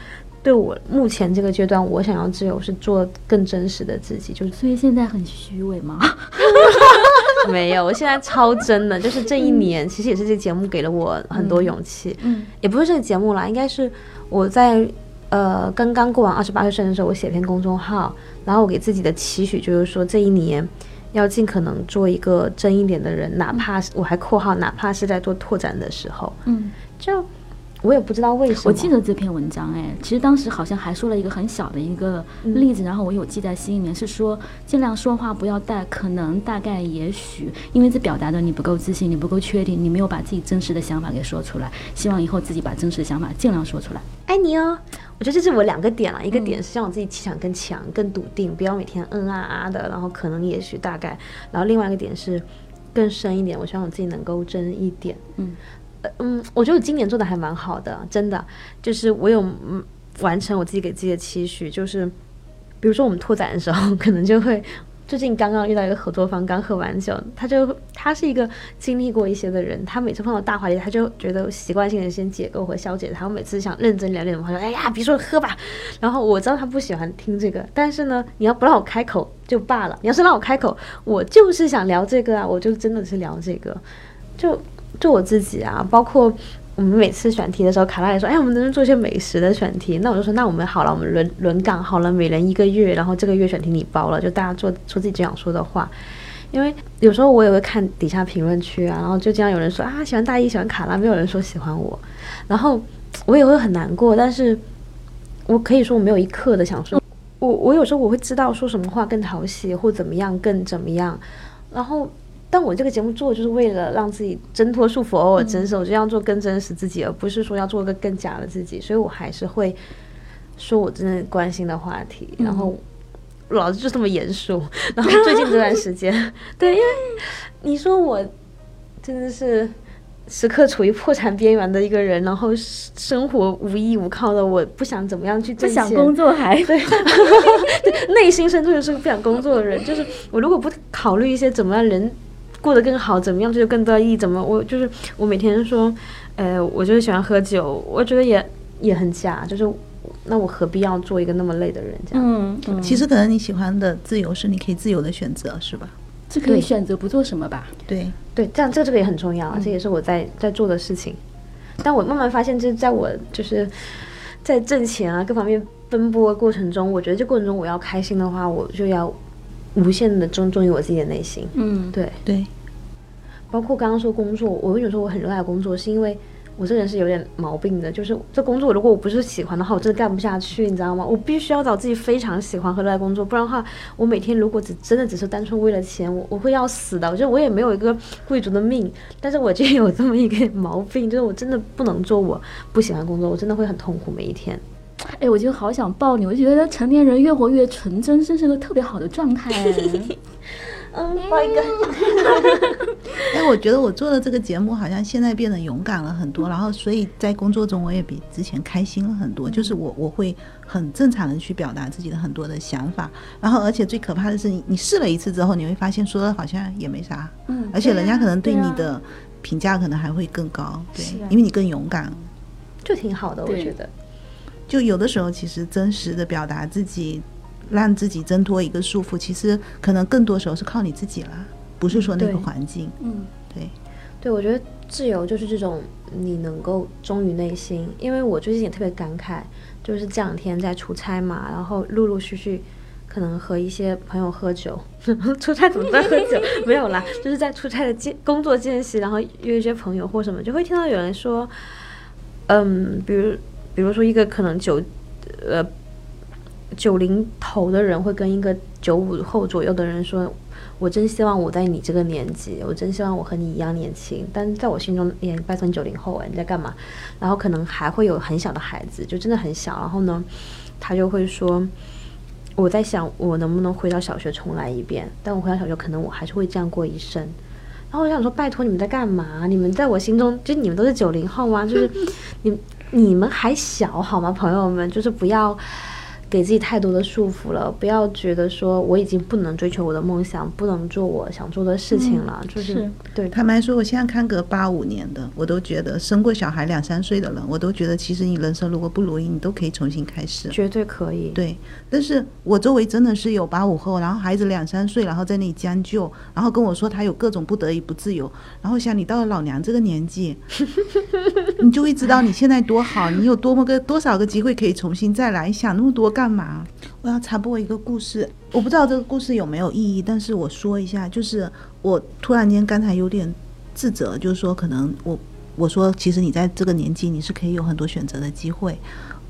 对我目前这个阶段，我想要自由是做更真实的自己，就是所以现在很虚伪吗？没有，我现在超真的，就是这一年，其实也是这个节目给了我很多勇气。嗯。也不是这个节目啦，应该是我在呃刚刚过完二十八岁生日的时候，我写篇公众号，然后我给自己的期许就是说这一年要尽可能做一个真一点的人，哪怕是我还括号，哪怕是在做拓展的时候，嗯，就我也不知道为什么，我记得这篇文章，哎，其实当时好像还说了一个很小的一个例子，然后我有记在心里面，是说尽量说话不要带可能、大概、也许，因为这表达的你不够自信，你不够确定，你没有把自己真实的想法给说出来。希望以后自己把真实的想法尽量说出来。爱你哦。我觉得这是我两个点了，一个点是让我自己气场更强、更笃定，不要每天嗯啊啊的，然后可能、也许、大概。然后另外一个点是更深一点，我希望我自己能够真一点。嗯呃嗯，我觉得我今年做的还蛮好的，真的，就是我有嗯完成我自己给自己的期许，就是比如说我们拓展的时候，可能就会。最近刚刚遇到一个合作方，刚喝完酒，他就他是一个经历过一些的人，他每次碰到大话题，他就觉得习惯性的先解构和消解他。我每次想认真聊点什么话，说哎呀，别说喝吧。然后我知道他不喜欢听这个，但是呢，你要不让我开口就罢了，你要是让我开口，我就是想聊这个啊，我就真的是聊这个，就就我自己啊，包括。我们每次选题的时候，卡拉也说：“哎，我们能不能做一些美食的选题？”那我就说：“那我们好了，我们轮轮岗好了，每人一个月，然后这个月选题你包了，就大家做说自己最想说的话。因为有时候我也会看底下评论区啊，然后就经常有人说啊喜欢大一喜欢卡拉，没有人说喜欢我，然后我也会很难过。但是我可以说我没有一刻的想说，我我有时候我会知道说什么话更讨喜，或怎么样更怎么样，然后但我这个节目做就是为了让自己挣脱束缚，偶尔真实，我就要做更真实自己，而不是说要做个更假的自己。所以我还是会说我真的关心的话题，然后老子就这么严肃。然后最近这段时间，对，因为你说我真的是。时刻处于破产边缘的一个人，然后生活无依无靠的，我不想怎么样去挣钱，不想工作还对，内心深处就是个不想工作的人。就是我如果不考虑一些怎么样人过得更好，怎么样就有更多意义，怎么我就是我每天说，呃，我就是喜欢喝酒，我觉得也也很假，就是那我何必要做一个那么累的人？这样，嗯，其实可能你喜欢的自由是你可以自由的选择，是吧？是可以选择不做什么吧？对对，这样这个这个也很重要，这也是我在在做的事情。但我慢慢发现，就是在我就是在挣钱啊各方面奔波过程中，我觉得这过程中我要开心的话，我就要无限的忠忠于我自己的内心。嗯，对对。包括刚刚说工作，我为什么说我很热爱工作，是因为。我这人是有点毛病的，就是这工作如果我不是喜欢的话，我真的干不下去，你知道吗？我必须要找自己非常喜欢和热爱工作，不然的话，我每天如果只真的只是单纯为了钱，我我会要死的。我觉得我也没有一个贵族的命，但是我就有这么一个毛病，就是我真的不能做我不喜欢工作，我真的会很痛苦每一天。哎，我就好想抱你，我觉得成年人越活越纯真，真是个特别好的状态。嗯，抱一个。哎，我觉得我做的这个节目好像现在变得勇敢了很多，然后所以在工作中我也比之前开心了很多。就是我我会很正常的去表达自己的很多的想法，然后而且最可怕的是你你试了一次之后，你会发现说的好像也没啥，嗯，而且人家可能对你的评价可能还会更高，对，因为你更勇敢，就挺好的，我觉得。就有的时候其实真实的表达自己。让自己挣脱一个束缚，其实可能更多时候是靠你自己了，不是说那个环境。嗯，对，对，我觉得自由就是这种你能够忠于内心。因为我最近也特别感慨，就是这两天在出差嘛，然后陆陆续续可能和一些朋友喝酒，出差怎么在喝酒？没有啦，就是在 出差的间工作间隙，然后约一些朋友或什么，就会听到有人说，嗯，比如比如说一个可能九，呃。九零头的人会跟一个九五后左右的人说：“我真希望我在你这个年纪，我真希望我和你一样年轻。”但在我心中，也拜托九零后啊，你在干嘛？然后可能还会有很小的孩子，就真的很小。然后呢，他就会说：“我在想，我能不能回到小学重来一遍？但我回到小学，可能我还是会这样过一生。”然后我想说：“拜托你们在干嘛？你们在我心中，就你们都是九零后吗？就是你你们还小好吗？朋友们，就是不要。”给自己太多的束缚了，不要觉得说我已经不能追求我的梦想，不能做我想做的事情了。就是对坦白说，我现在看个八五年的，我都觉得生过小孩两三岁的人，我都觉得其实你人生如果不如意，你都可以重新开始，绝对可以。对，但是我周围真的是有八五后，然后孩子两三岁，然后在那里将就，然后跟我说他有各种不得已不自由，然后想你到了老娘这个年纪，你就会知道你现在多好，你有多么个多少个机会可以重新再来，想那么多干。干嘛？我要插播一个故事，我不知道这个故事有没有意义，但是我说一下，就是我突然间刚才有点自责，就是说可能我我说其实你在这个年纪你是可以有很多选择的机会。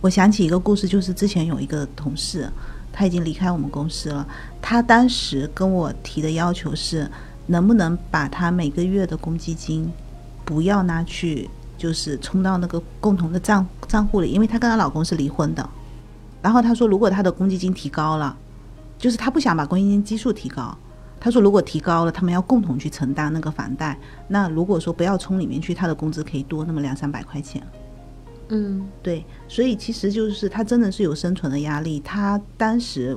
我想起一个故事，就是之前有一个同事，他已经离开我们公司了，他当时跟我提的要求是，能不能把他每个月的公积金不要拿去，就是充到那个共同的账账户里，因为她跟她老公是离婚的。然后他说，如果他的公积金提高了，就是他不想把公积金基数提高。他说，如果提高了，他们要共同去承担那个房贷。那如果说不要充里面去，他的工资可以多那么两三百块钱。嗯，对。所以其实就是他真的是有生存的压力。他当时，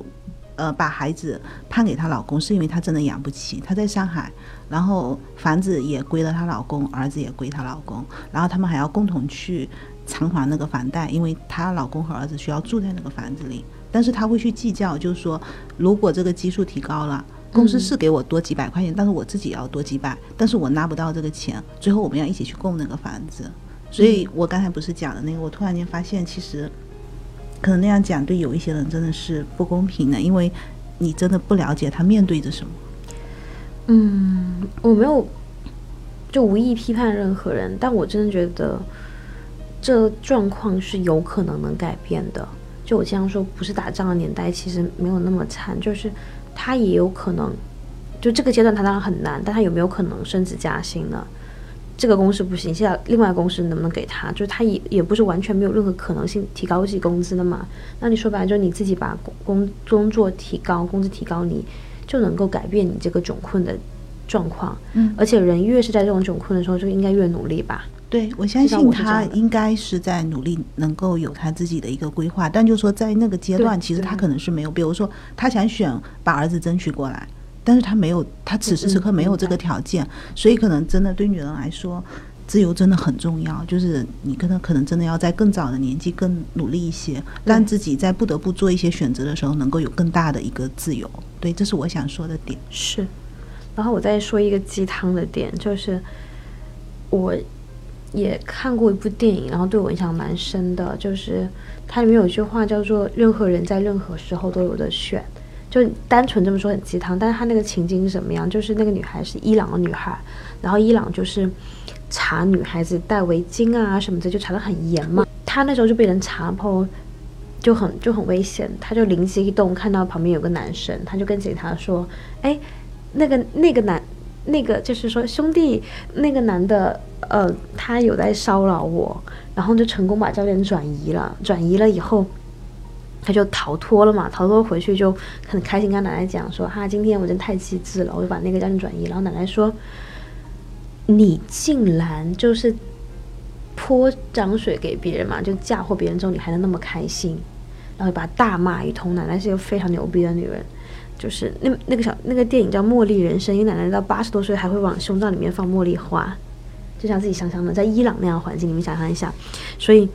呃，把孩子判给她老公，是因为她真的养不起。她在上海，然后房子也归了她老公，儿子也归她老公，然后他们还要共同去。偿还那个房贷，因为她老公和儿子需要住在那个房子里，但是她会去计较，就是说，如果这个基数提高了，公司是给我多几百块钱，但是我自己要多几百，但是我拿不到这个钱，最后我们要一起去供那个房子。所以我刚才不是讲的那个，我突然间发现，其实可能那样讲对有一些人真的是不公平的，因为你真的不了解他面对着什么。嗯，我没有就无意批判任何人，但我真的觉得。这状况是有可能能改变的。就我经常说，不是打仗的年代，其实没有那么惨，就是他也有可能，就这个阶段他当然很难，但他有没有可能升职加薪呢？这个公司不行，现在另外公司能不能给他？就是他也也不是完全没有任何可能性提高自己工资的嘛。那你说白了，就是你自己把工工工作提高，工资提高，你就能够改变你这个窘困的状况。嗯，而且人越是在这种窘困的时候，就应该越努力吧。对，我相信他应该是在努力，能够有他自己的一个规划。但就是说，在那个阶段，其实他可能是没有，比如说他想选把儿子争取过来。但是他没有，他此时此刻没有这个条件，所以可能真的对女人来说，自由真的很重要。就是你可能可能真的要在更早的年纪更努力一些，让自己在不得不做一些选择的时候，能够有更大的一个自由。对，这是我想说的点。是，然后我再说一个鸡汤的点，就是我也看过一部电影，然后对我印象蛮深的，就是它里面有一句话叫做“任何人在任何时候都有的选”。就单纯这么说很鸡汤，但是他那个情景是什么样？就是那个女孩是伊朗的女孩，然后伊朗就是查女孩子戴围巾啊什么的，就查的很严嘛。她那时候就被人查，然后就很就很危险。她就灵机一动，看到旁边有个男生，她就跟警察说：“哎，那个那个男，那个就是说兄弟，那个男的，呃，他有在骚扰我。”然后就成功把焦点转移了。转移了以后。他就逃脱了嘛，逃脱回去就很开心，跟奶奶讲说：“哈，今天我真太机智了，我就把那个焦点转移。”然后奶奶说：“你竟然就是泼脏水给别人嘛，就嫁祸别人之后，你还能那么开心？”然后把他大骂一通。奶奶是一个非常牛逼的女人，就是那那个小那个电影叫《茉莉人生》，因为奶奶到八十多岁还会往胸罩里面放茉莉花，就像自己想象的，在伊朗那样环境里面想象一下，所以。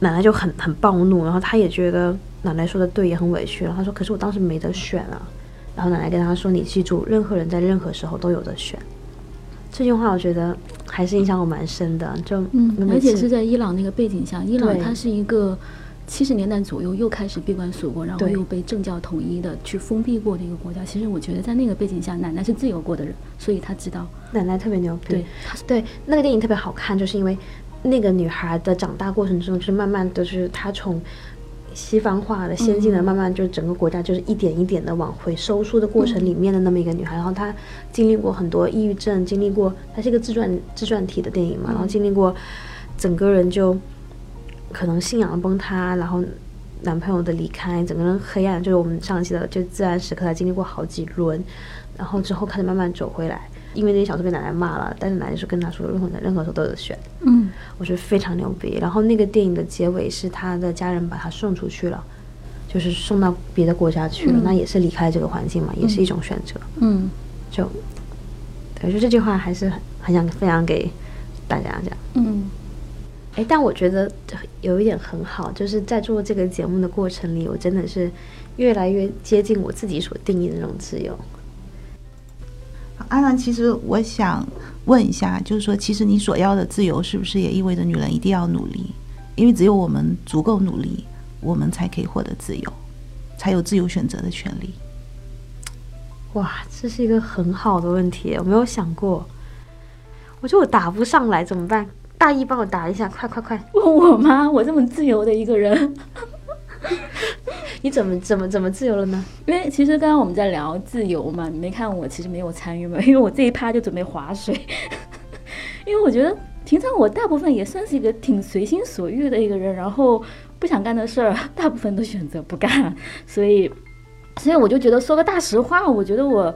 奶奶就很很暴怒，然后她也觉得奶奶说的对，也很委屈。然后她说：“可是我当时没得选啊。”然后奶奶跟她说：“你记住，任何人在任何时候都有的选。”这句话我觉得还是影响我蛮深的。就嗯，而且是在伊朗那个背景下，伊朗它是一个七十年代左右又开始闭关锁国，然后又被政教统一的去封闭过的一个国家。其实我觉得在那个背景下，奶奶是自由过的人，所以她知道奶奶特别牛逼。对，对，那个电影特别好看，就是因为。那个女孩的长大过程中，就是慢慢的就是她从西方化的、先进的，慢慢就是整个国家就是一点一点的往回收缩的过程里面的那么一个女孩。然后她经历过很多抑郁症，经历过，她是一个自传自传体的电影嘛。然后经历过整个人就可能信仰的崩塌，然后男朋友的离开，整个人黑暗。就是我们上期的就自然时刻，他经历过好几轮，然后之后开始慢慢走回来。因为那些小说被奶奶骂了，但是奶奶是跟他说，任何任何时候都有选。嗯，我觉得非常牛逼。然后那个电影的结尾是他的家人把他送出去了，就是送到别的国家去了，那也是离开这个环境嘛，也是一种选择。嗯，就，对，就这句话还是很很想分享给大家这样。嗯，哎，但我觉得有一点很好，就是在做这个节目的过程里，我真的是越来越接近我自己所定义的那种自由。阿兰，其实我想问一下，就是说，其实你所要的自由，是不是也意味着女人一定要努力？因为只有我们足够努力，我们才可以获得自由，才有自由选择的权利。哇，这是一个很好的问题，我没有想过。我觉得我答不上来怎么办？大一帮我答一下，快快快！问我吗？我这么自由的一个人。你怎么怎么怎么自由了呢？因为其实刚刚我们在聊自由嘛，你没看我其实没有参与嘛，因为我这一趴就准备划水。因为我觉得平常我大部分也算是一个挺随心所欲的一个人，然后不想干的事儿大部分都选择不干，所以所以我就觉得说个大实话，我觉得我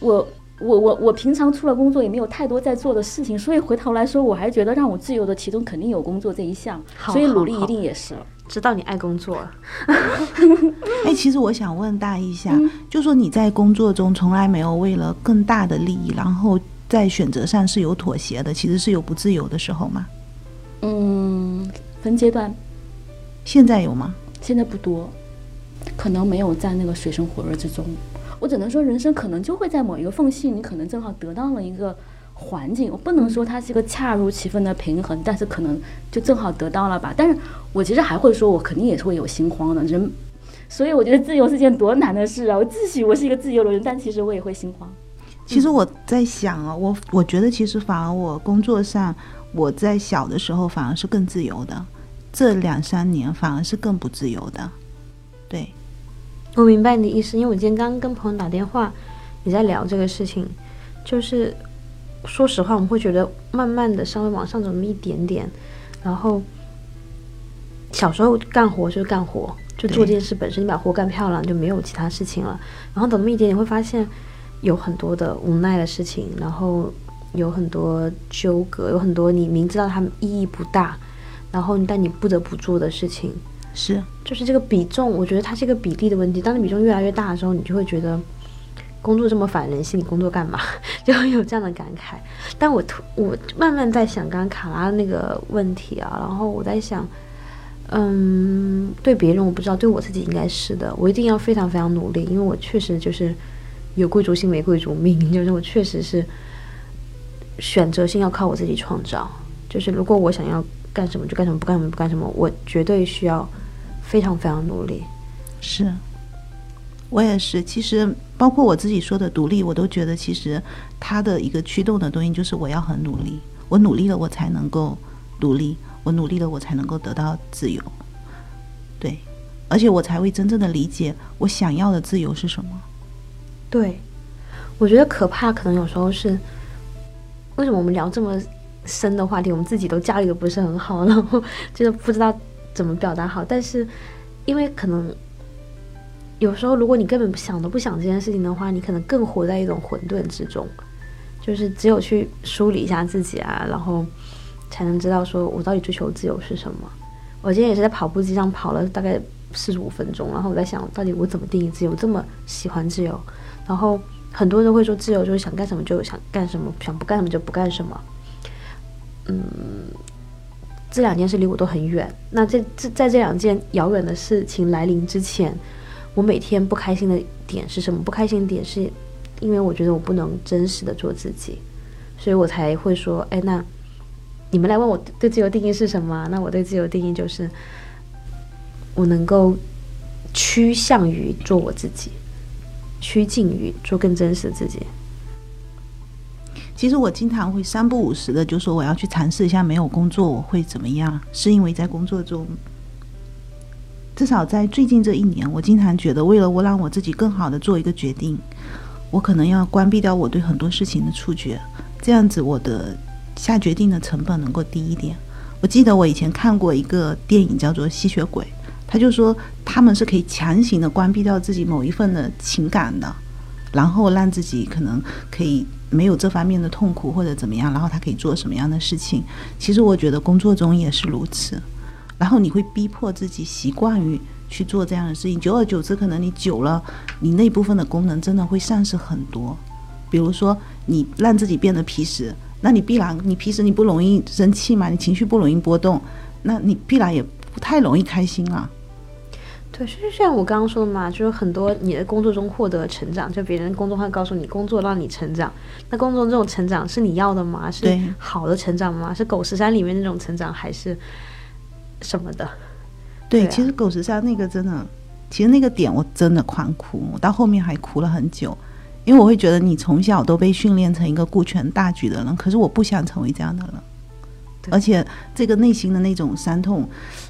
我我我我平常除了工作也没有太多在做的事情，所以回头来说，我还觉得让我自由的其中肯定有工作这一项，所以努力一定也是。知道你爱工作，哎，其实我想问大一下，就说你在工作中从来没有为了更大的利益，然后在选择上是有妥协的，其实是有不自由的时候吗？嗯，分阶段。现在有吗？现在不多，可能没有在那个水深火热之中。我只能说，人生可能就会在某一个缝隙，你可能正好得到了一个。环境，我不能说它是一个恰如其分的平衡，但是可能就正好得到了吧。但是我其实还会说，我肯定也是会有心慌的人，所以我觉得自由是件多难的事啊！我自诩我是一个自由的人，但其实我也会心慌。其实我在想啊，我我觉得其实反而我工作上，我在小的时候反而是更自由的，这两三年反而是更不自由的。对，我明白你的意思，因为我今天刚跟朋友打电话。也在聊这个事情，就是说实话，我们会觉得慢慢的稍微往上走那么一点点，然后小时候干活就是干活，就做这件事本身，你把活干漂亮就没有其他事情了。然后等那么一点点，会发现有很多的无奈的事情，然后有很多纠葛，有很多你明知道他们意义不大，然后但你不得不做的事情。是，就是这个比重，我觉得它是一个比例的问题。当你比重越来越大的时候，你就会觉得工作这么反人性，你工作干嘛？就会有这样的感慨。但我突我慢慢在想刚刚卡拉那个问题啊，然后我在想，嗯，对别人我不知道，对我自己应该是的。我一定要非常非常努力，因为我确实就是有贵族心没贵族命，就是我确实是选择性要靠我自己创造。就是如果我想要干什么就干什么，不干什么不干什么，我绝对需要。非常非常努力，是我也是。其实包括我自己说的独立，我都觉得其实它的一个驱动的东西就是我要很努力。我努力了，我才能够独立；我努力了，我才能够得到自由。对，而且我才会真正的理解我想要的自由是什么。对，我觉得可怕可能有时候是为什么我们聊这么深的话题，我们自己都驾驭的不是很好，然后 就是不知道。怎么表达好？但是，因为可能有时候，如果你根本想都不想这件事情的话，你可能更活在一种混沌之中。就是只有去梳理一下自己啊，然后才能知道说我到底追求自由是什么。我今天也是在跑步机上跑了大概四十五分钟，然后我在想到底我怎么定义自由？这么喜欢自由，然后很多人都会说自由就是想干什么就想干什么，想不干什么就不干什么。嗯。这两件事离我都很远。那这这在这两件遥远的事情来临之前，我每天不开心的点是什么？不开心的点是，因为我觉得我不能真实的做自己，所以我才会说：哎，那你们来问我对自由定义是什么？那我对自由定义就是，我能够趋向于做我自己，趋近于做更真实的自己。其实我经常会三不五时的就说我要去尝试一下没有工作我会怎么样，是因为在工作中，至少在最近这一年，我经常觉得为了我让我自己更好的做一个决定，我可能要关闭掉我对很多事情的触觉，这样子我的下决定的成本能够低一点。我记得我以前看过一个电影叫做《吸血鬼》，他就说他们是可以强行的关闭掉自己某一份的情感的，然后让自己可能可以。没有这方面的痛苦或者怎么样，然后他可以做什么样的事情？其实我觉得工作中也是如此。然后你会逼迫自己习惯于去做这样的事情，久而久之，可能你久了，你那部分的功能真的会丧失很多。比如说，你让自己变得皮实，那你必然你皮实你不容易生气嘛，你情绪不容易波动，那你必然也不太容易开心啊。对，就是像我刚刚说的嘛，就是很多你的工作中获得成长，就别人工作会告诉你工作让你成长，那工作这种成长是你要的吗？是好的成长吗？是狗十三里面那种成长还是什么的？对，其实狗十三那个真的，其实那个点我真的狂哭，我到后面还哭了很久，因为我会觉得你从小都被训练成一个顾全大局的人，可是我不想成为这样的人。而且这个内心的那种伤痛，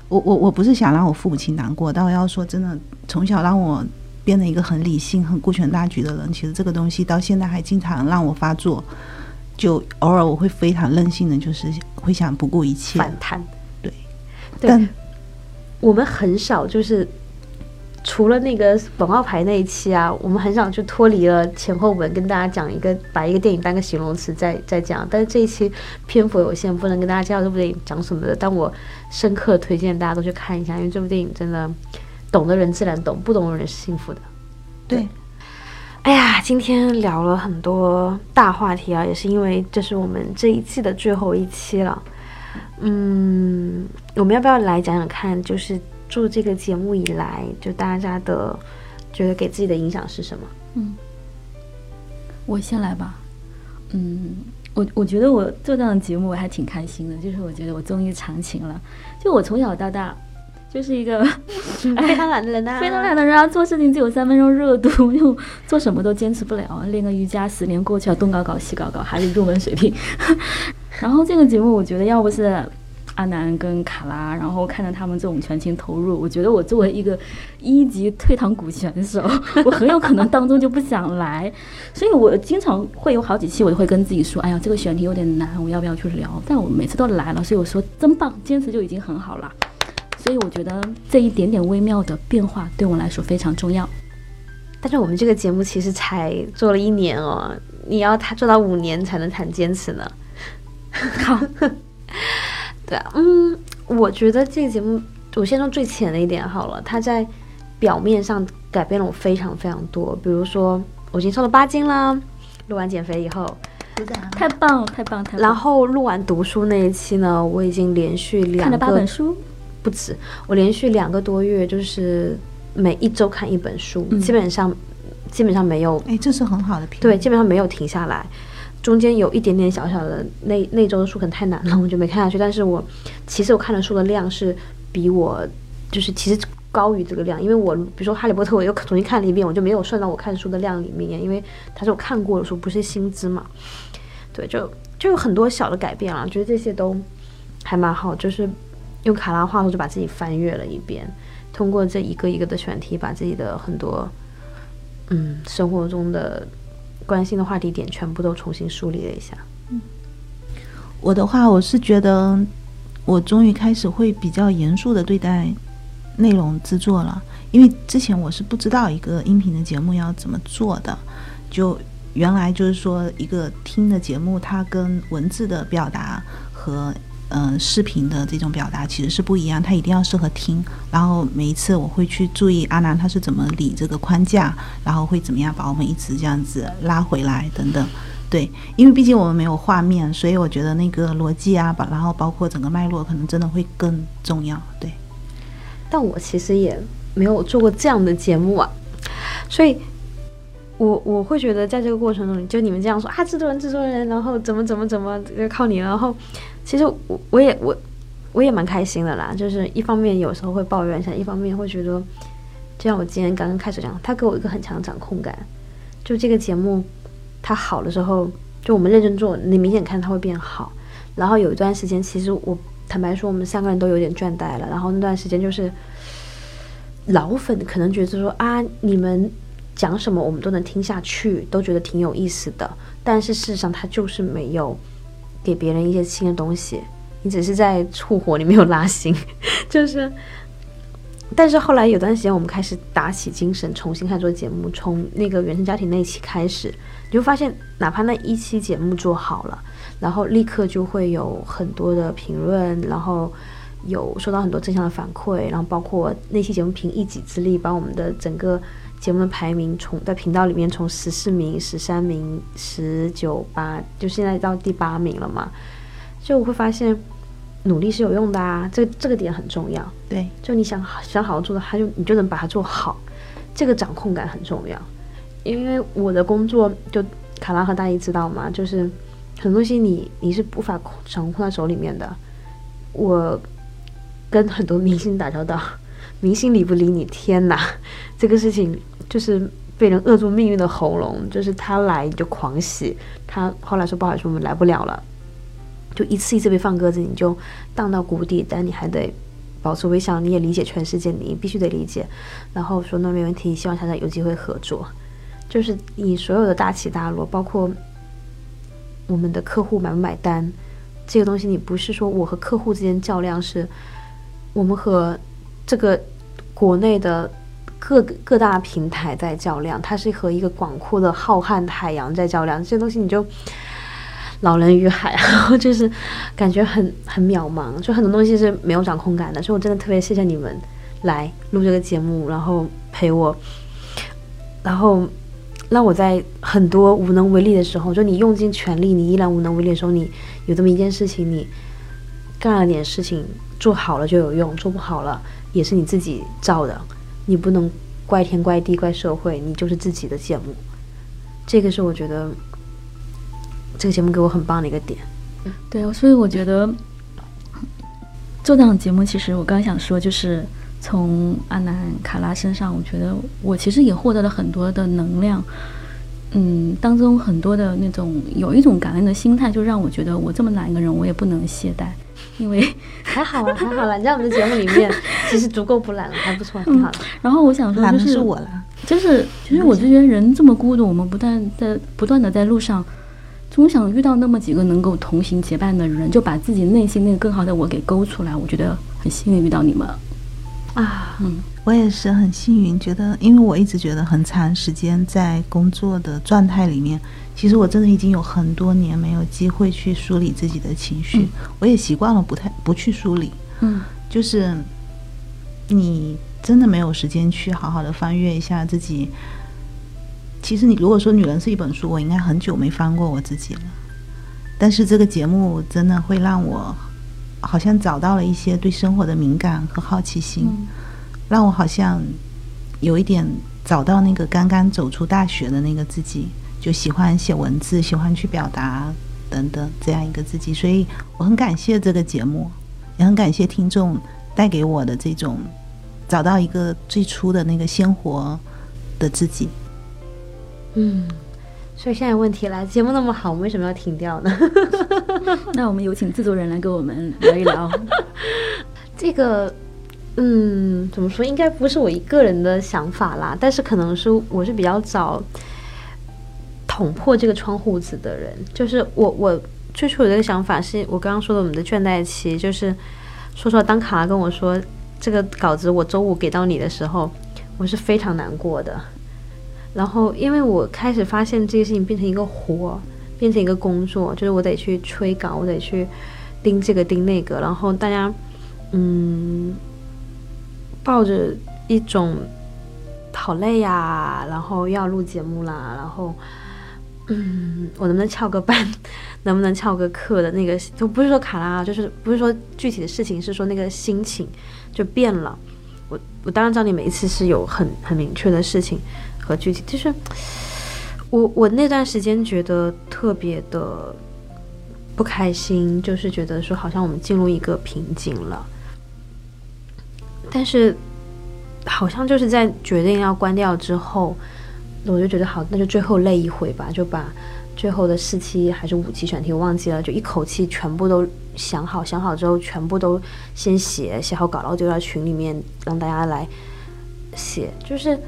我我我不是想让我父母亲难过，但我要说真的，从小让我变得一个很理性、很顾全大局的人，其实这个东西到现在还经常让我发作，就偶尔我会非常任性的，就是会想不顾一切反弹。对，但我们很少就是。除了那个广告牌那一期啊，我们很少去脱离了前后文，跟大家讲一个把一个电影当个形容词再再讲。但是这一期篇幅有限，不能跟大家介绍这部电影讲什么的。但我深刻推荐大家都去看一下，因为这部电影真的懂的人自然懂，不懂的人是幸福的。对，哎呀，今天聊了很多大话题啊，也是因为这是我们这一季的最后一期了。嗯，我们要不要来讲讲看？就是。做这个节目以来，就大家的觉得给自己的影响是什么？嗯，我先来吧。嗯，我我觉得我做这样的节目我还挺开心的，就是我觉得我终于长情了。就我从小到大就是一个 非常懒的人啊，非常懒的人啊，做事情只有三分钟热度，就做什么都坚持不了。练个瑜伽，十年过去了，东搞搞西搞搞，还是入门水平。然后这个节目，我觉得要不是。阿南跟卡拉，然后看着他们这种全情投入，我觉得我作为一个一级退堂鼓选手，我很有可能当中就不想来，所以我经常会有好几期，我就会跟自己说，哎呀，这个选题有点难，我要不要去聊？但我每次都来了，所以我说真棒，坚持就已经很好了。所以我觉得这一点点微妙的变化对我来说非常重要。但是我们这个节目其实才做了一年哦，你要他做到五年才能谈坚持呢。好，对啊，嗯，我觉得这个节目，我先说最浅的一点好了，它在表面上改变了我非常非常多。比如说，我已经瘦了八斤啦，录完减肥以后，太棒了，太棒，太棒。然后录完读书那一期呢，我已经连续两看了八本书，不止，我连续两个多月就是每一周看一本书，基本上基本上没有，哎，这是很好的评对，基本上没有停下来。中间有一点点小小的那那周的书可能太难了，我就没看下去。但是我其实我看的书的量是比我就是其实高于这个量，因为我比如说《哈利波特》，我又重新看了一遍，我就没有算到我看书的量里面，因为它是我看过的书，不是新知嘛。对，就就有很多小的改变啊，觉得这些都还蛮好。就是用卡拉话说，就把自己翻阅了一遍，通过这一个一个的选题，把自己的很多嗯生活中的。关心的话题点全部都重新梳理了一下。嗯，我的话，我是觉得我终于开始会比较严肃的对待内容制作了，因为之前我是不知道一个音频的节目要怎么做的，就原来就是说一个听的节目，它跟文字的表达和。嗯，视频的这种表达其实是不一样，它一定要适合听。然后每一次我会去注意阿南他是怎么理这个框架，然后会怎么样把我们一直这样子拉回来等等。对，因为毕竟我们没有画面，所以我觉得那个逻辑啊，把然后包括整个脉络，可能真的会更重要。对，但我其实也没有做过这样的节目啊，所以我我会觉得在这个过程中，就你们这样说啊，制作人制作人，然后怎么怎么怎么靠你，然后。其实我我也我我也蛮开心的啦，就是一方面有时候会抱怨一下，一方面会觉得，就像我今天刚刚开始讲，他给我一个很强的掌控感。就这个节目，它好的时候，就我们认真做，你明显看它会变好。然后有一段时间，其实我坦白说，我们三个人都有点倦怠了。然后那段时间就是老粉可能觉得说啊，你们讲什么我们都能听下去，都觉得挺有意思的。但是事实上，它就是没有。给别人一些新的东西，你只是在触火，你没有拉新，就是。但是后来有段时间，我们开始打起精神，重新开始做节目。从那个原生家庭那一期开始，你就发现，哪怕那一期节目做好了，然后立刻就会有很多的评论，然后有收到很多正向的反馈，然后包括那期节目凭一己之力把我们的整个。节目的排名从在频道里面从十四名、十三名、十九八，就现在到第八名了嘛？就我会发现努力是有用的啊，这这个点很重要。对，就你想想好好做的，他就你就能把它做好，这个掌控感很重要。因为我的工作，就卡拉和大一知道吗？就是很多东西你你是无法掌控在手里面的。我跟很多明星打交道。明星理不理你？天哪，这个事情就是被人扼住命运的喉咙，就是他来你就狂喜，他后来说不好意思，我们来不了了，就一次一次被放鸽子，你就荡到谷底，但你还得保持微笑，你也理解全世界，你必须得理解，然后说那没问题，希望下次有机会合作，就是你所有的大起大落，包括我们的客户买不买单，这个东西你不是说我和客户之间较量，是我们和。这个国内的各各大平台在较量，它是和一个广阔的浩瀚海洋在较量。这些东西你就老人与海，然后就是感觉很很渺茫，就很多东西是没有掌控感的。所以我真的特别谢谢你们来录这个节目，然后陪我，然后让我在很多无能为力的时候，就你用尽全力，你依然无能为力的时候，你有这么一件事情，你干了点事情，做好了就有用，做不好了。也是你自己造的，你不能怪天怪地怪社会，你就是自己的节目。这个是我觉得这个节目给我很棒的一个点。对，所以我觉得做这档节目，其实我刚想说，就是从阿南卡拉身上，我觉得我其实也获得了很多的能量。嗯，当中很多的那种有一种感恩的心态，就让我觉得我这么懒一个人，我也不能懈怠。因为 还好啊，还好啦，你在我们的节目里面 其实足够不懒了，还不错，挺好的。然后我想说，就是懒的是我了。就是，其实我就觉得人这么孤独，我们不但在不断的在路上，总想遇到那么几个能够同行结伴的人，就把自己内心那个更好的我给勾出来。我觉得很幸运遇到你们。啊，嗯，我也是很幸运，觉得因为我一直觉得很长时间在工作的状态里面，其实我真的已经有很多年没有机会去梳理自己的情绪，嗯我也习惯了不太不去梳理，嗯就是你真的没有时间去好好的翻阅一下自己。其实你如果说女人是一本书，我应该很久没翻过我自己了。但是这个节目真的会让我好像找到了一些对生活的敏感和好奇心，嗯让我好像有一点找到那个刚刚走出大学的那个自己，就喜欢写文字，喜欢去表达等等这样一个自己。所以我很感谢这个节目，也很感谢听众带给我的这种找到一个最初的那个鲜活的自己。嗯，所以现在问题来，节目那么好，我们为什么要停掉呢？那我们有请制作人来跟我们聊一聊。这个，嗯，怎么说？应该不是我一个人的想法啦，但是可能是我是比较早捅破这个窗户纸的人。就是我，我最初有这个想法，是我刚刚说的我们的倦怠期。就是说实话，当卡拉跟我说这个稿子我周五给到你的时候，我是非常难过的。然后，因为我开始发现这个事情变成一个活，变成一个工作，就是我得去催稿，我得去盯这个盯那个，然后大家。嗯，抱着一种好累呀，然后要录节目啦，然后嗯，我能不能翘个班，能不能翘个课的那个，就不是说卡拉，就是不是说具体的事情，是说那个心情就变了。我我当然知道你每一次是有很很明确的事情和具体，就是我我那段时间觉得特别的不开心，就是觉得说好像我们进入一个瓶颈了。但是，好像就是在决定要关掉之后，我就觉得好，那就最后累一回吧，就把最后的四期还是五期选题忘记了，就一口气全部都想好，想好之后全部都先写，写好稿，然后丢到群里面让大家来写。就是，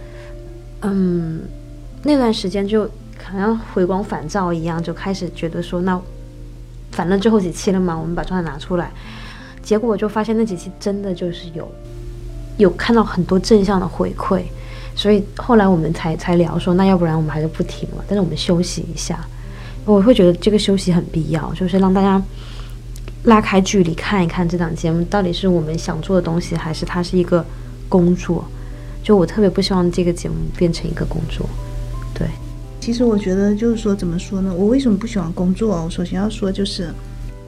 嗯，那段时间就好像回光返照一样，就开始觉得说，那反正最后几期了嘛，我们把状态拿出来。结果就发现那几期真的就是有。有看到很多正向的回馈，所以后来我们才才聊说，那要不然我们还是不停了，但是我们休息一下。我会觉得这个休息很必要，就是让大家拉开距离看一看这档节目到底是我们想做的东西，还是它是一个工作。就我特别不希望这个节目变成一个工作。对，其实我觉得就是说，怎么说呢？我为什么不喜欢工作？我首先要说，就是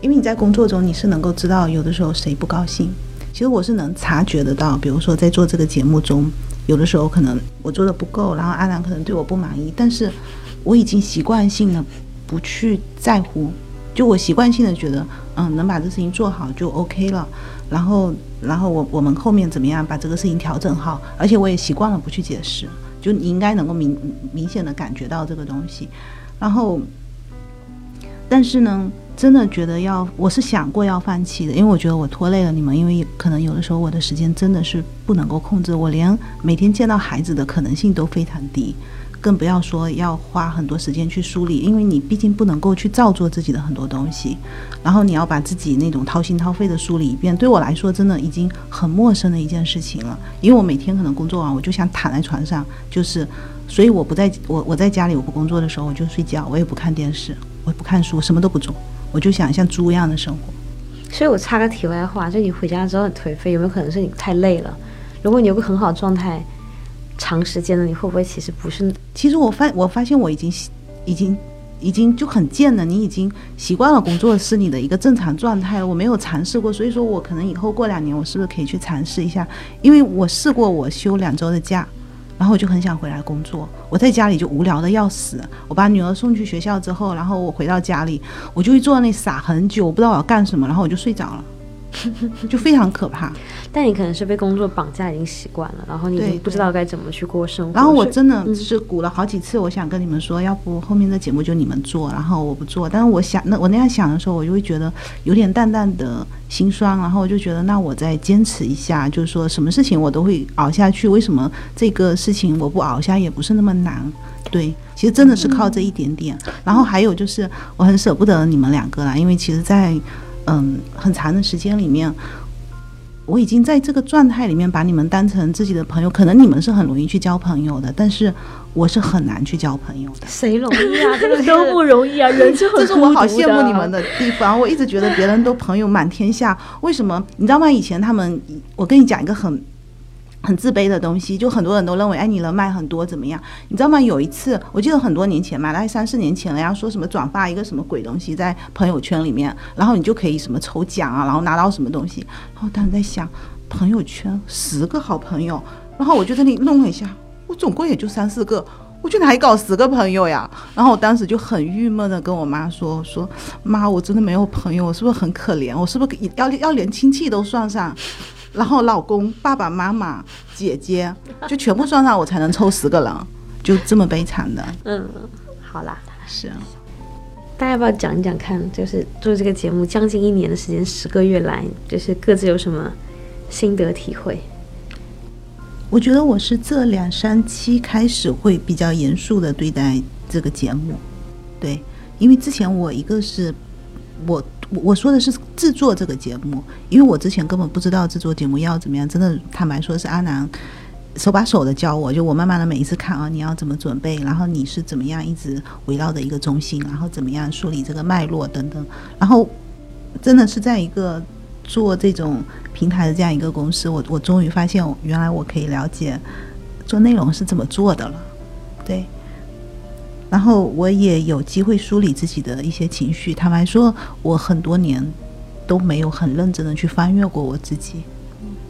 因为你在工作中你是能够知道有的时候谁不高兴。其实我是能察觉得到，比如说在做这个节目中，有的时候可能我做的不够，然后阿兰可能对我不满意，但是我已经习惯性的不去在乎，就我习惯性的觉得，嗯，能把这事情做好就 OK 了。然后，然后我我们后面怎么样把这个事情调整好，而且我也习惯了不去解释，就你应该能够明明显的感觉到这个东西。然后，但是呢。真的觉得要，我是想过要放弃的，因为我觉得我拖累了你们，因为可能有的时候我的时间真的是不能够控制，我连每天见到孩子的可能性都非常低，更不要说要花很多时间去梳理，因为你毕竟不能够去照做自己的很多东西，然后你要把自己那种掏心掏肺的梳理一遍，对我来说真的已经很陌生的一件事情了，因为我每天可能工作完我就想躺在床上，就是，所以我不在我我在家里我不工作的时候我就睡觉，我也不看电视，我也不看书，什么都不做。我就想像猪一样的生活，所以我插个题外话，就你回家之后很颓废，有没有可能是你太累了？如果你有个很好的状态，长时间的，你会不会其实不是？其实我发我发现我已经已经已经就很贱了，你已经习惯了工作是你的一个正常状态了。我没有尝试过，所以说我可能以后过两年，我是不是可以去尝试一下？因为我试过，我休两周的假。然后我就很想回来工作，我在家里就无聊的要死。我把女儿送去学校之后，然后我回到家里，我就会坐在那傻很久，我不知道我要干什么，然后我就睡着了。就非常可怕。但你可能是被工作绑架，已经习惯了，然后你已经不知道该怎么去过生活。然后我真的是鼓了好几次，我想跟你们说，要不后面的节目就你们做，然后我不做。但是我想，那我那样想的时候，我就会觉得有点淡淡的心酸，然后我就觉得，那我再坚持一下，就是说什么事情我都会熬下去。为什么这个事情我不熬下也不是那么难？对，其实真的是靠这一点点。然后还有就是，我很舍不得你们两个啦，因为其实，在嗯很长的时间里面。我已经在这个状态里面把你们当成自己的朋友，可能你们是很容易去交朋友的，但是我是很难去交朋友的。谁容易啊？这个都不容易啊！人就很这是我好羡慕你们的地方。我一直觉得别人都朋友满天下，为什么？你知道吗？以前他们，我跟你讲一个很。很自卑的东西，就很多人都认为，哎，你人脉很多怎么样？你知道吗？有一次，我记得很多年前嘛，大概三四年前了，要说什么转发一个什么鬼东西在朋友圈里面，然后你就可以什么抽奖啊，然后拿到什么东西。然后当时在想，朋友圈十个好朋友，然后我就在那里弄了一下，我总共也就三四个，我去哪里搞十个朋友呀？然后我当时就很郁闷的跟我妈说，说妈，我真的没有朋友，我是不是很可怜？我是不是要要连亲戚都算上？然后老公、爸爸妈妈、姐姐，就全部算上，我才能凑十个人，就这么悲惨的。嗯，好啦，是。大家要不要讲一讲看？就是做这个节目将近一年的时间，十个月来，就是各自有什么心得体会？我觉得我是这两三期开始会比较严肃的对待这个节目，对，因为之前我一个是我。我我说的是制作这个节目，因为我之前根本不知道制作节目要怎么样，真的坦白说是阿南手把手的教我，就我慢慢的每一次看啊，你要怎么准备，然后你是怎么样一直围绕着一个中心，然后怎么样梳理这个脉络等等，然后真的是在一个做这种平台的这样一个公司，我我终于发现原来我可以了解做内容是怎么做的了，对。然后我也有机会梳理自己的一些情绪。坦白说，我很多年都没有很认真的去翻阅过我自己。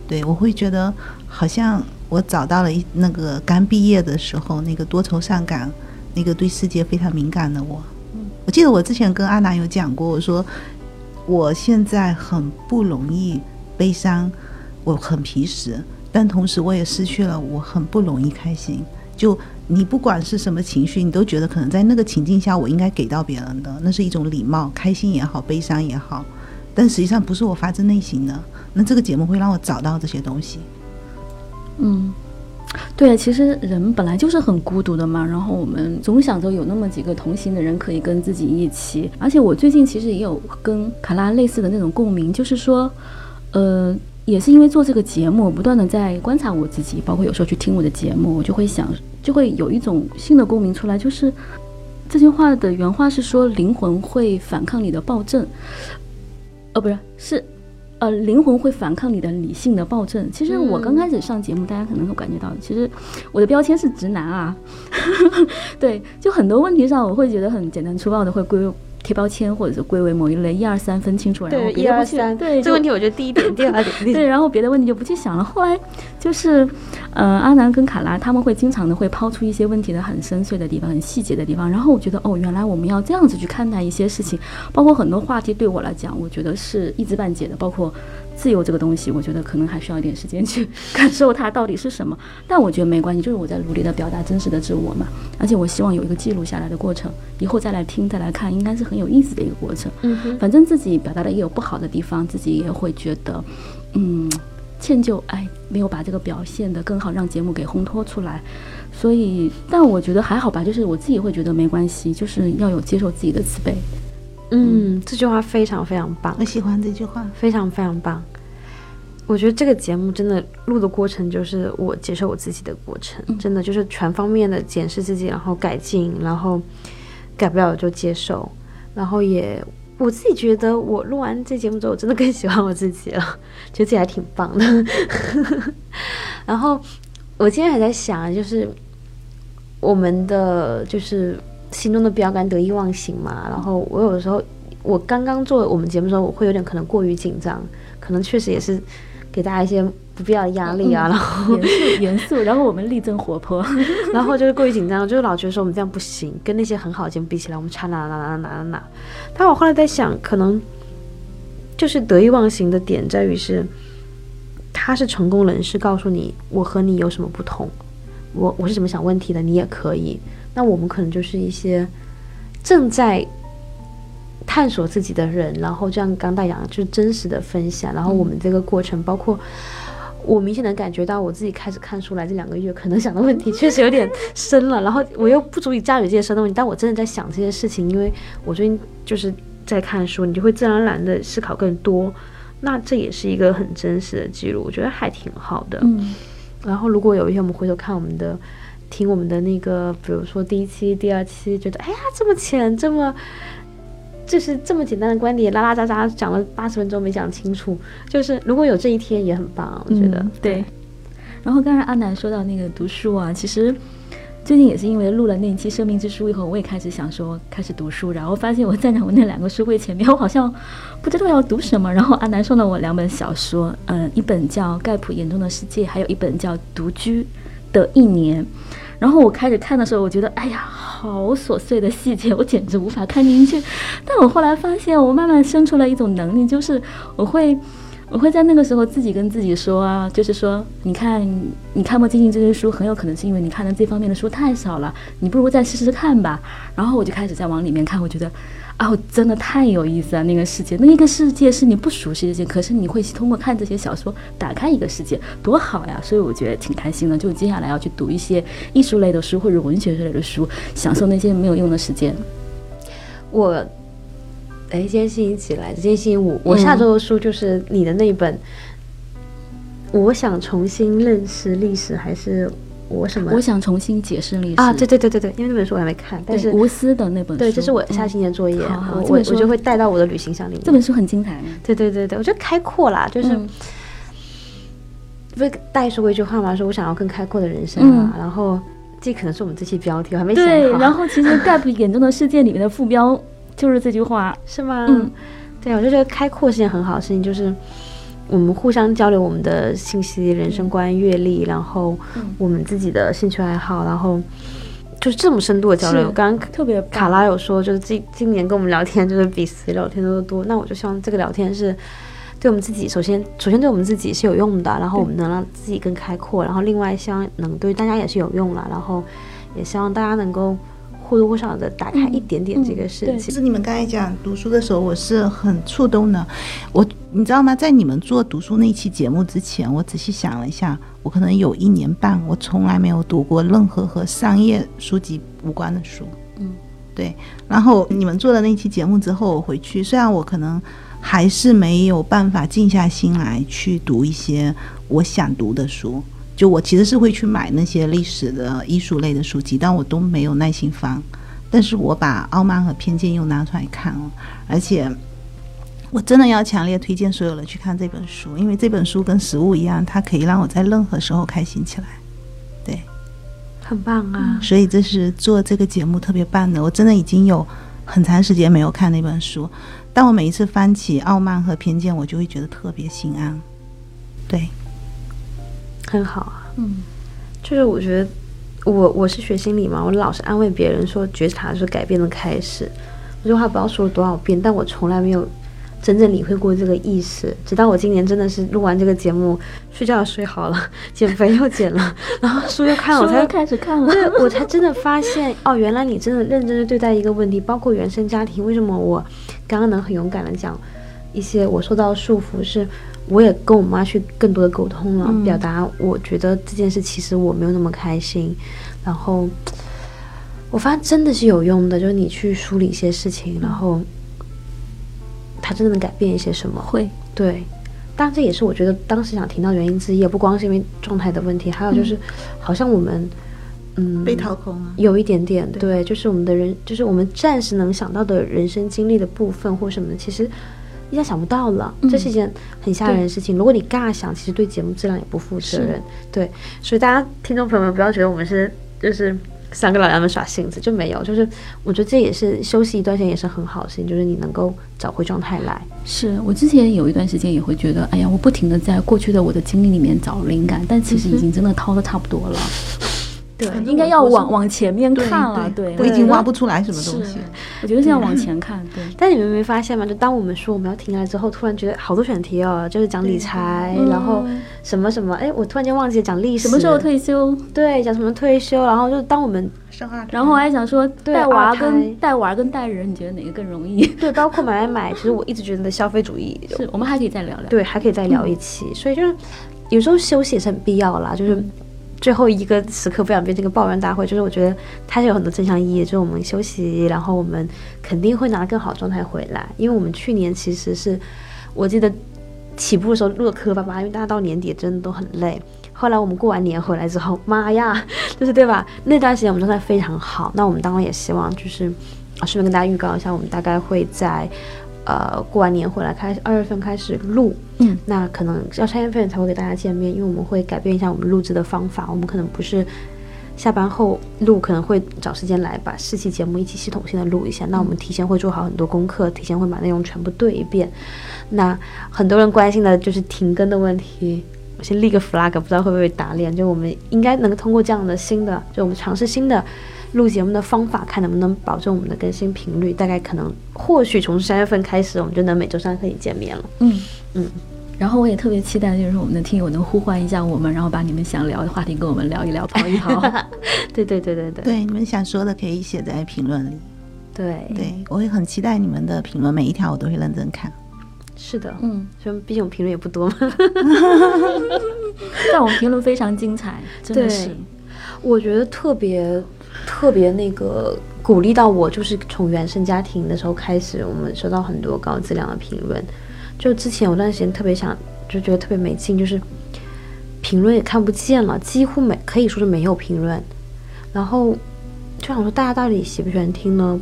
对我会觉得好像我找到了一那个刚毕业的时候那个多愁善感、那个对世界非常敏感的我。我记得我之前跟阿南有讲过，我说我现在很不容易悲伤，我很皮实，但同时我也失去了我很不容易开心。就你不管是什么情绪，你都觉得可能在那个情境下，我应该给到别人的，那是一种礼貌，开心也好，悲伤也好，但实际上不是我发自内心的。那这个节目会让我找到这些东西。嗯，对，其实人本来就是很孤独的嘛，然后我们总想着有那么几个同行的人可以跟自己一起。而且我最近其实也有跟卡拉类似的那种共鸣，就是说，呃。也是因为做这个节目，不断的在观察我自己，包括有时候去听我的节目，我就会想，就会有一种新的共鸣出来。就是这句话的原话是说，灵魂会反抗你的暴政，呃，不是，是，呃，灵魂会反抗你的理性的暴政。其实我刚开始上节目，大家可能会感觉到，其实我的标签是直男啊，对，就很多问题上，我会觉得很简单粗暴的会归。贴标签或者是归为某一类，一二三分清楚，然后一二三，对这个问题，我觉得第一点，第二点，对，然后别的问题就不去想了。后来就是，呃，阿南跟卡拉他们会经常的会抛出一些问题的很深邃的地方、很细节的地方，然后我觉得哦，原来我们要这样子去看待一些事情，包括很多话题对我来讲，我觉得是一知半解的，包括。自由这个东西，我觉得可能还需要一点时间去感受它到底是什么。但我觉得没关系，就是我在努力的表达真实的自我嘛。而且我希望有一个记录下来的过程，以后再来听、再来看，应该是很有意思的一个过程。嗯哼，反正自己表达的也有不好的地方，自己也会觉得，嗯，歉疚，哎，没有把这个表现的更好，让节目给烘托出来。所以，但我觉得还好吧，就是我自己会觉得没关系，就是要有接受自己的慈悲。嗯，这句话非常非常棒，我喜欢这句话，非常非常棒。我觉得这个节目真的录的过程就是我接受我自己的过程，真的就是全方面的检视自己，然后改进，然后改不了就接受，然后也我自己觉得我录完这节目之后，我真的更喜欢我自己了，觉得自己还挺棒的。然后我今天还在想，就是我们的就是心中的标杆得意忘形嘛，然后我有的时候我刚刚做我们节目的时候，我会有点可能过于紧张，可能确实也是。给大家一些不必要的压力啊，然后严肃严肃，然后我们力争活泼，然后就是过于紧张，就是老觉得说我们这样不行，跟那些很好的节目比起来，我们差哪哪哪哪哪哪。但我后来在想，可能就是得意忘形的点在于是，他是成功人士，告诉你我和你有什么不同，我我是怎么想问题的，你也可以。那我们可能就是一些正在探索自己的人，然后这样刚大讲，就是真实的分享，然后我们这个过程包括。我明显能感觉到，我自己开始看书来这两个月，可能想的问题确实有点深了。然后我又不足以驾驭这些深的问题，但我真的在想这些事情，因为我最近就是在看书，你就会自然而然的思考更多。那这也是一个很真实的记录，我觉得还挺好的。嗯。然后如果有一天我们回头看我们的，听我们的那个，比如说第一期、第二期，觉得哎呀这么浅，这么。就是这么简单的观点，拉拉杂杂讲了八十分钟没讲清楚。就是如果有这一天也很棒，我觉得对。然后刚才阿南说到那个读书啊，其实最近也是因为录了那一期《生命之书》以后，我也开始想说开始读书，然后发现我站在我那两个书柜前面，我好像不知道要读什么。然后阿南送了我两本小说，嗯，一本叫《盖普眼中的世界》，还有一本叫《独居的一年》。然后我开始看的时候，我觉得哎呀，好琐碎的细节，我简直无法看进去。但我后来发现，我慢慢生出了一种能力，就是我会，我会在那个时候自己跟自己说啊，就是说，你看，你看不进去这些书，很有可能是因为你看的这方面的书太少了，你不如再试试看吧。然后我就开始在往里面看，我觉得。啊，真的太有意思了！那个世界，那个世界是你不熟悉的世界，可是你会通过看这些小说打开一个世界，多好呀！所以我觉得挺开心的。就接下来要去读一些艺术类的书或者文学类的书，享受那些没有用的时间。我，哎，今天星期几来？今天星期五。我下周的书就是你的那本。我想重新认识历史，还是？我什么？我想重新解释历史啊！对对对对对，因为那本书我还没看，但是无私的那本书，对，这是我下星期的作业，我我就会带到我的旅行箱里面。这本书很精彩，对对对对，我觉得开阔啦，就是不是带说过一句话吗？说我想要更开阔的人生啊。然后这可能是我们这期标题，我还没想好。对，然后其实 Gap 眼中的世界里面的副标就是这句话，是吗？嗯，对，我就觉得开阔是件很好的事情，就是。我们互相交流我们的信息、人生观、阅历，然后我们自己的兴趣爱好，然后就是这么深度的交流。刚刚特别卡拉有说，就是今今年跟我们聊天就是比谁聊天都多。那我就希望这个聊天是对我们自己，首先首先对我们自己是有用的，然后我们能让自己更开阔，然后另外希望能对大家也是有用了，然后也希望大家能够。或多或少的打开一点点这个事情。其实你们刚才讲读书的时候，我是很触动的。我你知道吗？在你们做读书那期节目之前，我仔细想了一下，我可能有一年半，我从来没有读过任何和商业书籍无关的书。嗯，对。然后你们做了那期节目之后，我回去，虽然我可能还是没有办法静下心来去读一些我想读的书。就我其实是会去买那些历史的艺术类的书籍，但我都没有耐心翻。但是我把《傲慢和偏见》又拿出来看了，而且我真的要强烈推荐所有人去看这本书，因为这本书跟食物一样，它可以让我在任何时候开心起来。对，很棒啊！所以这是做这个节目特别棒的。我真的已经有很长时间没有看那本书，但我每一次翻起《傲慢和偏见》，我就会觉得特别心安。对。很好啊，嗯，就是我觉得我我是学心理嘛，我老是安慰别人说觉察是改变的开始，这句话不知道说了多少遍，但我从来没有真正理会过这个意思，直到我今年真的是录完这个节目，睡觉睡好了，减肥又减了，然后书又看了，我才开始看了，对我才真的发现哦，原来你真的认真的对待一个问题，包括原生家庭，为什么我刚刚能很勇敢的讲一些我受到束缚是。我也跟我妈去更多的沟通了，表达我觉得这件事其实我没有那么开心，然后我发现真的是有用的，就是你去梳理一些事情，然后它真的能改变一些什么？会，对，当然这也是我觉得当时想听到原因之一，也不光是因为状态的问题，还有就是好像我们嗯被掏空了，有一点点，对，就是我们的人，就是我们暂时能想到的人生经历的部分或什么的，其实。一下想不到了，这是一件很吓人的事情。如果你尬想，其实对节目质量也不负责任。对，所以大家听众朋友们不要觉得我们是就是三个老娘们耍性子，就没有。就是我觉得这也是休息一段时间也是很好的事情，就是你能够找回状态来。是我之前有一段时间也会觉得，哎呀，我不停的在过去的我的经历里面找灵感，但其实已经真的掏的差不多了。对应该要往往前面看了。对，我已经挖不出来什么东西。我觉得是要往前看。对，但你们没发现吗？就当我们说我们要停下来之后，突然觉得好多选题哦，就是讲理财，嗯然后什么什么，哎，我突然间忘记了讲历史，什么时候？退休？对，讲什么退休，然后就当我们然后我还想说，对带娃跟带娃跟带人，你觉得哪个更容易？对，包括买买买，其实我一直觉得消费主义 是我们还可以再聊聊。对，还可以再聊一期。所以就是有时候休息也是很必要啦。就是最后一个时刻不想变成一个抱怨大会，就是我觉得它是有很多正向意义。就是我们休息，然后我们肯定会拿更好状态回来。因为我们去年其实是我记得起步的时候录的磕巴巴，因为大家到年底真的都很累。后来我们过完年回来之后，妈呀，就是对吧？那段时间我们状态非常好。那我们当然也希望就是，顺便跟大家预告一下，我们大概会在呃过完年回来开始二月份开始录，嗯，那可能要三月份才会给大家见面，因为我们会改变一下我们录制的方法，我们可能不是下班后录，可能会找时间来把四期节目一起系统性的录一下。那我们提前会做好很多功课，提前会把内容全部对一遍。那很多人关心的就是停更的问题。我先立个 flag，不知道会不会被打脸。就我们应该能通过这样的新的，就我们尝试新的录节目的方法，看能不能保证我们的更新频率。大概可能或许从三月份开始，我们就能每周三可以见面了。嗯嗯。然后我也特别期待，就是我们的听友能呼唤一下我们，然后把你们想聊的话题跟我们聊一聊，刨一刨。对对对对对对，你们想说的可以写在评论里。对对，我会很期待你们的评论，每一条我都会认真看。是的，嗯，所以毕竟我们评论也不多嘛。但我们评论非常精彩，真的是。我觉得特别特别那个鼓励到我，就是从原生家庭的时候开始，我们收到很多高质量的评论。就之前有段时间特别想，就觉得特别没劲，就是评论也看不见了，几乎没可以说是没有评论。然后就想说，大家到底喜不喜欢听呢？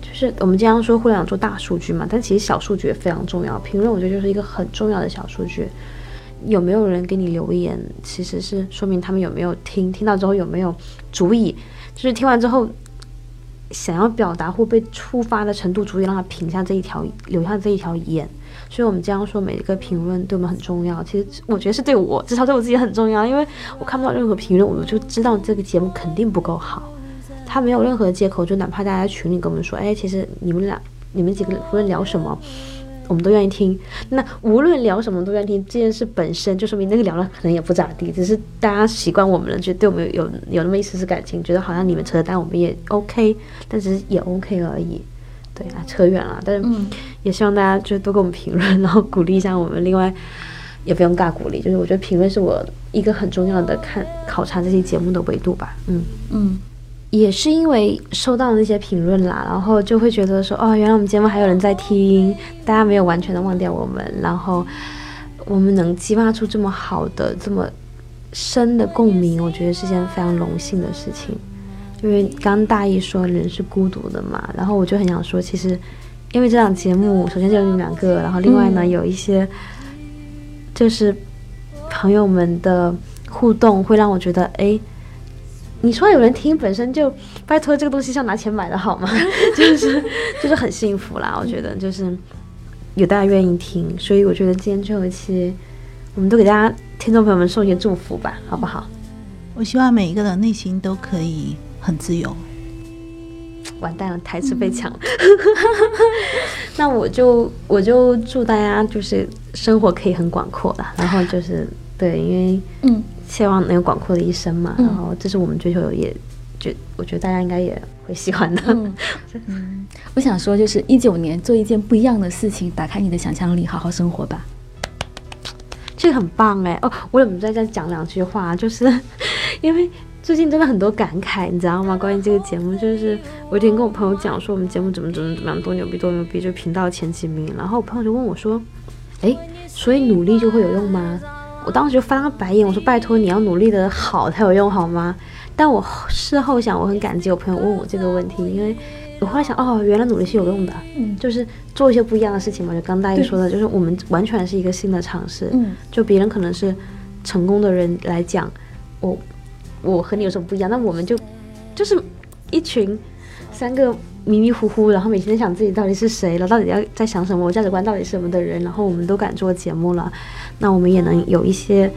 就是我们经常说互联网做大数据嘛，但其实小数据也非常重要。评论我觉得就是一个很重要的小数据。有没有人给你留言，其实是说明他们有没有听，听到之后有没有足以，就是听完之后想要表达或被触发的程度，足以让他评下这一条，留下这一条言。所以我们这样说，每一个评论对我们很重要。其实我觉得是对我，至少对我自己很重要，因为我看不到任何评论，我就知道这个节目肯定不够好。他没有任何借口，就哪怕大家群里跟我们说，哎，其实你们俩、你们几个无论聊什么，我们都愿意听。那无论聊什么都愿意听，这件事本身就说明那个聊的可能也不咋地，只是大家习惯我们了，觉得对我们有有那么一丝丝感情，觉得好像你们扯淡，我们也 OK，但只是也 OK 而已。对啊，扯远了，但是也希望大家就多给我们评论，然后鼓励一下我们。另外，也不用尬鼓励，就是我觉得评论是我一个很重要的看考察这些节目的维度吧。嗯。嗯，也是因为收到那些评论啦，然后就会觉得说，哦，原来我们节目还有人在听，大家没有完全的忘掉我们，然后我们能激发出这么好的、这么深的共鸣，我觉得是件非常荣幸的事情。因为刚刚大意说人是孤独的嘛，然后我就很想说，其实因为这档节目，首先就有你们两个，然后另外呢、嗯有一些就是朋友们的互动，会让我觉得，哎。你说有人听，本身就拜托这个东西是要拿钱买的好吗？就是就是很幸福啦，我觉得就是有大家愿意听，所以我觉得今天最后一期，我们都给大家听众朋友们送一些祝福吧，好不好？我希望每一个人内心都可以很自由。完蛋了，台词被抢了。那我就我就祝大家就是生活可以很广阔啦，然后就是对，因为嗯希望能有广阔的一生嘛，嗯然后这是我们追求的，也觉我觉得大家应该也会喜欢的。嗯 嗯，我想说，就是一九年做一件不一样的事情，打开你的想象力，好好生活吧。这个很棒哎哦！我怎么再再讲两句话？就是因为最近真的很多感慨，你知道吗？关于这个节目，就是我有一天跟我朋友讲说我们节目怎么怎么怎么样，多牛逼多牛逼，就频道前几名。然后我朋友就问我说：“哎，所以努力就会有用吗？”我当时就翻了个白眼，我说：“拜托，你要努力的好才有用好吗？”但我事后想，我很感激我朋友问我这个问题，因为我后来想，哦，原来努力是有用的，嗯就是做一些不一样的事情嘛。就刚大一说的，就是我们完全是一个新的尝试，嗯就别人可能是成功的人来讲，我我和你有什么不一样？那我们就就是一群三个迷迷糊糊，然后每天想自己到底是谁了，到底要在想什么，我价值观到底是什么的人，然后我们都敢做节目了，那我们也能有一些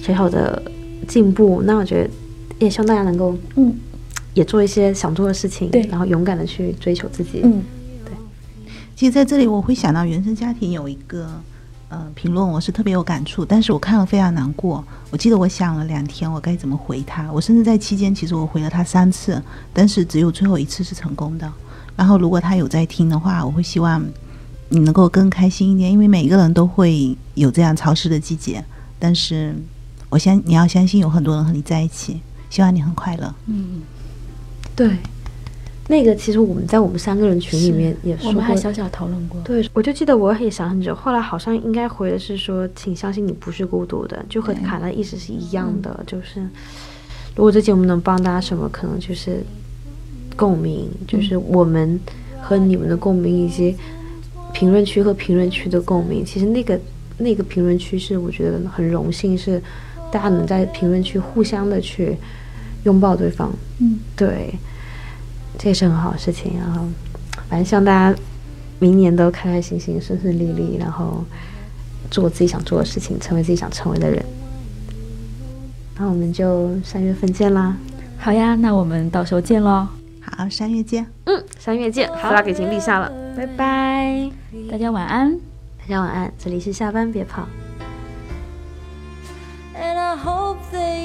小小的进步。那我觉得也希望大家能够嗯也做一些想做的事情，对然后勇敢的去追求自己。嗯对其实在这里我会想到原生家庭有一个呃评论，我是特别有感触，但是我看了非常难过。我记得我想了两天，我该怎么回他。我甚至在期间，其实我回了他三次，但是只有最后一次是成功的。然后如果他有在听的话，我会希望你能够更开心一点，因为每个人都会有这样潮湿的季节。但是我相你要相信有很多人和你在一起，希望你很快乐。嗯，对，那个其实我们在我们三个人群里面也说过我们还。小小讨论过。对，我就记得我也想很久，后来好像应该回的是说，请相信你不是孤独的，就和卡的意思是一样的，就是如果这节目能帮大家什么，可能就是共鸣，就是我们和你们的共鸣，以及评论区和评论区的共鸣。其实那个那个评论区是我觉得很荣幸，是大家能在评论区互相的去拥抱对方，嗯，对，这也是很好的事情。然后，反正希望大家明年都开开心心、顺顺利利，然后做自己想做的事情，成为自己想成为的人。那我们就三月份见啦！好呀，那我们到时候见喽，好，三月见。嗯，三月见。flag 已经立下了，拜拜，大家晚安。大家晚安。这里是下班别跑。And I hope that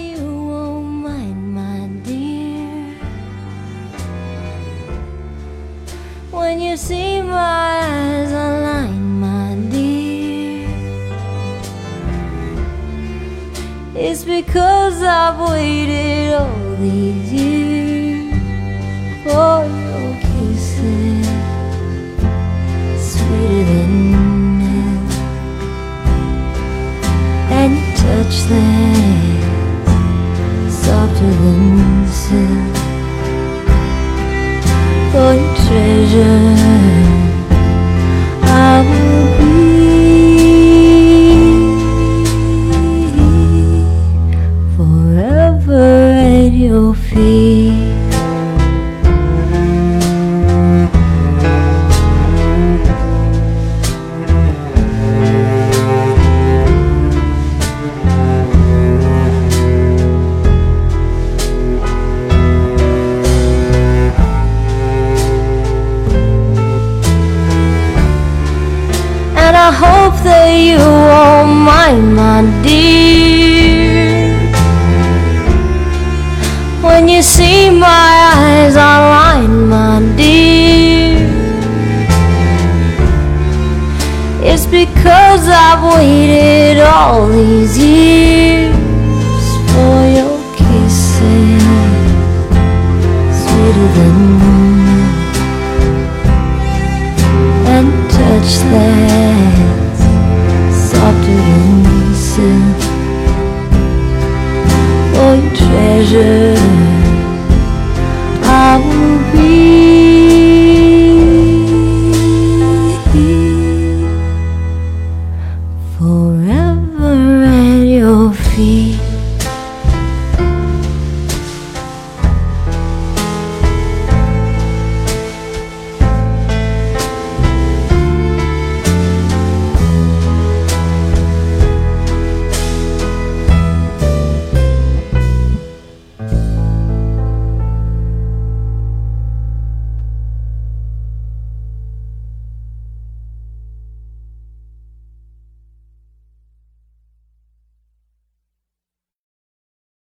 When you see my eyes align, my dear. It's because I've waited all these years for your kisses, sweeter than milk and you touch them softer than It's because I've waited all these years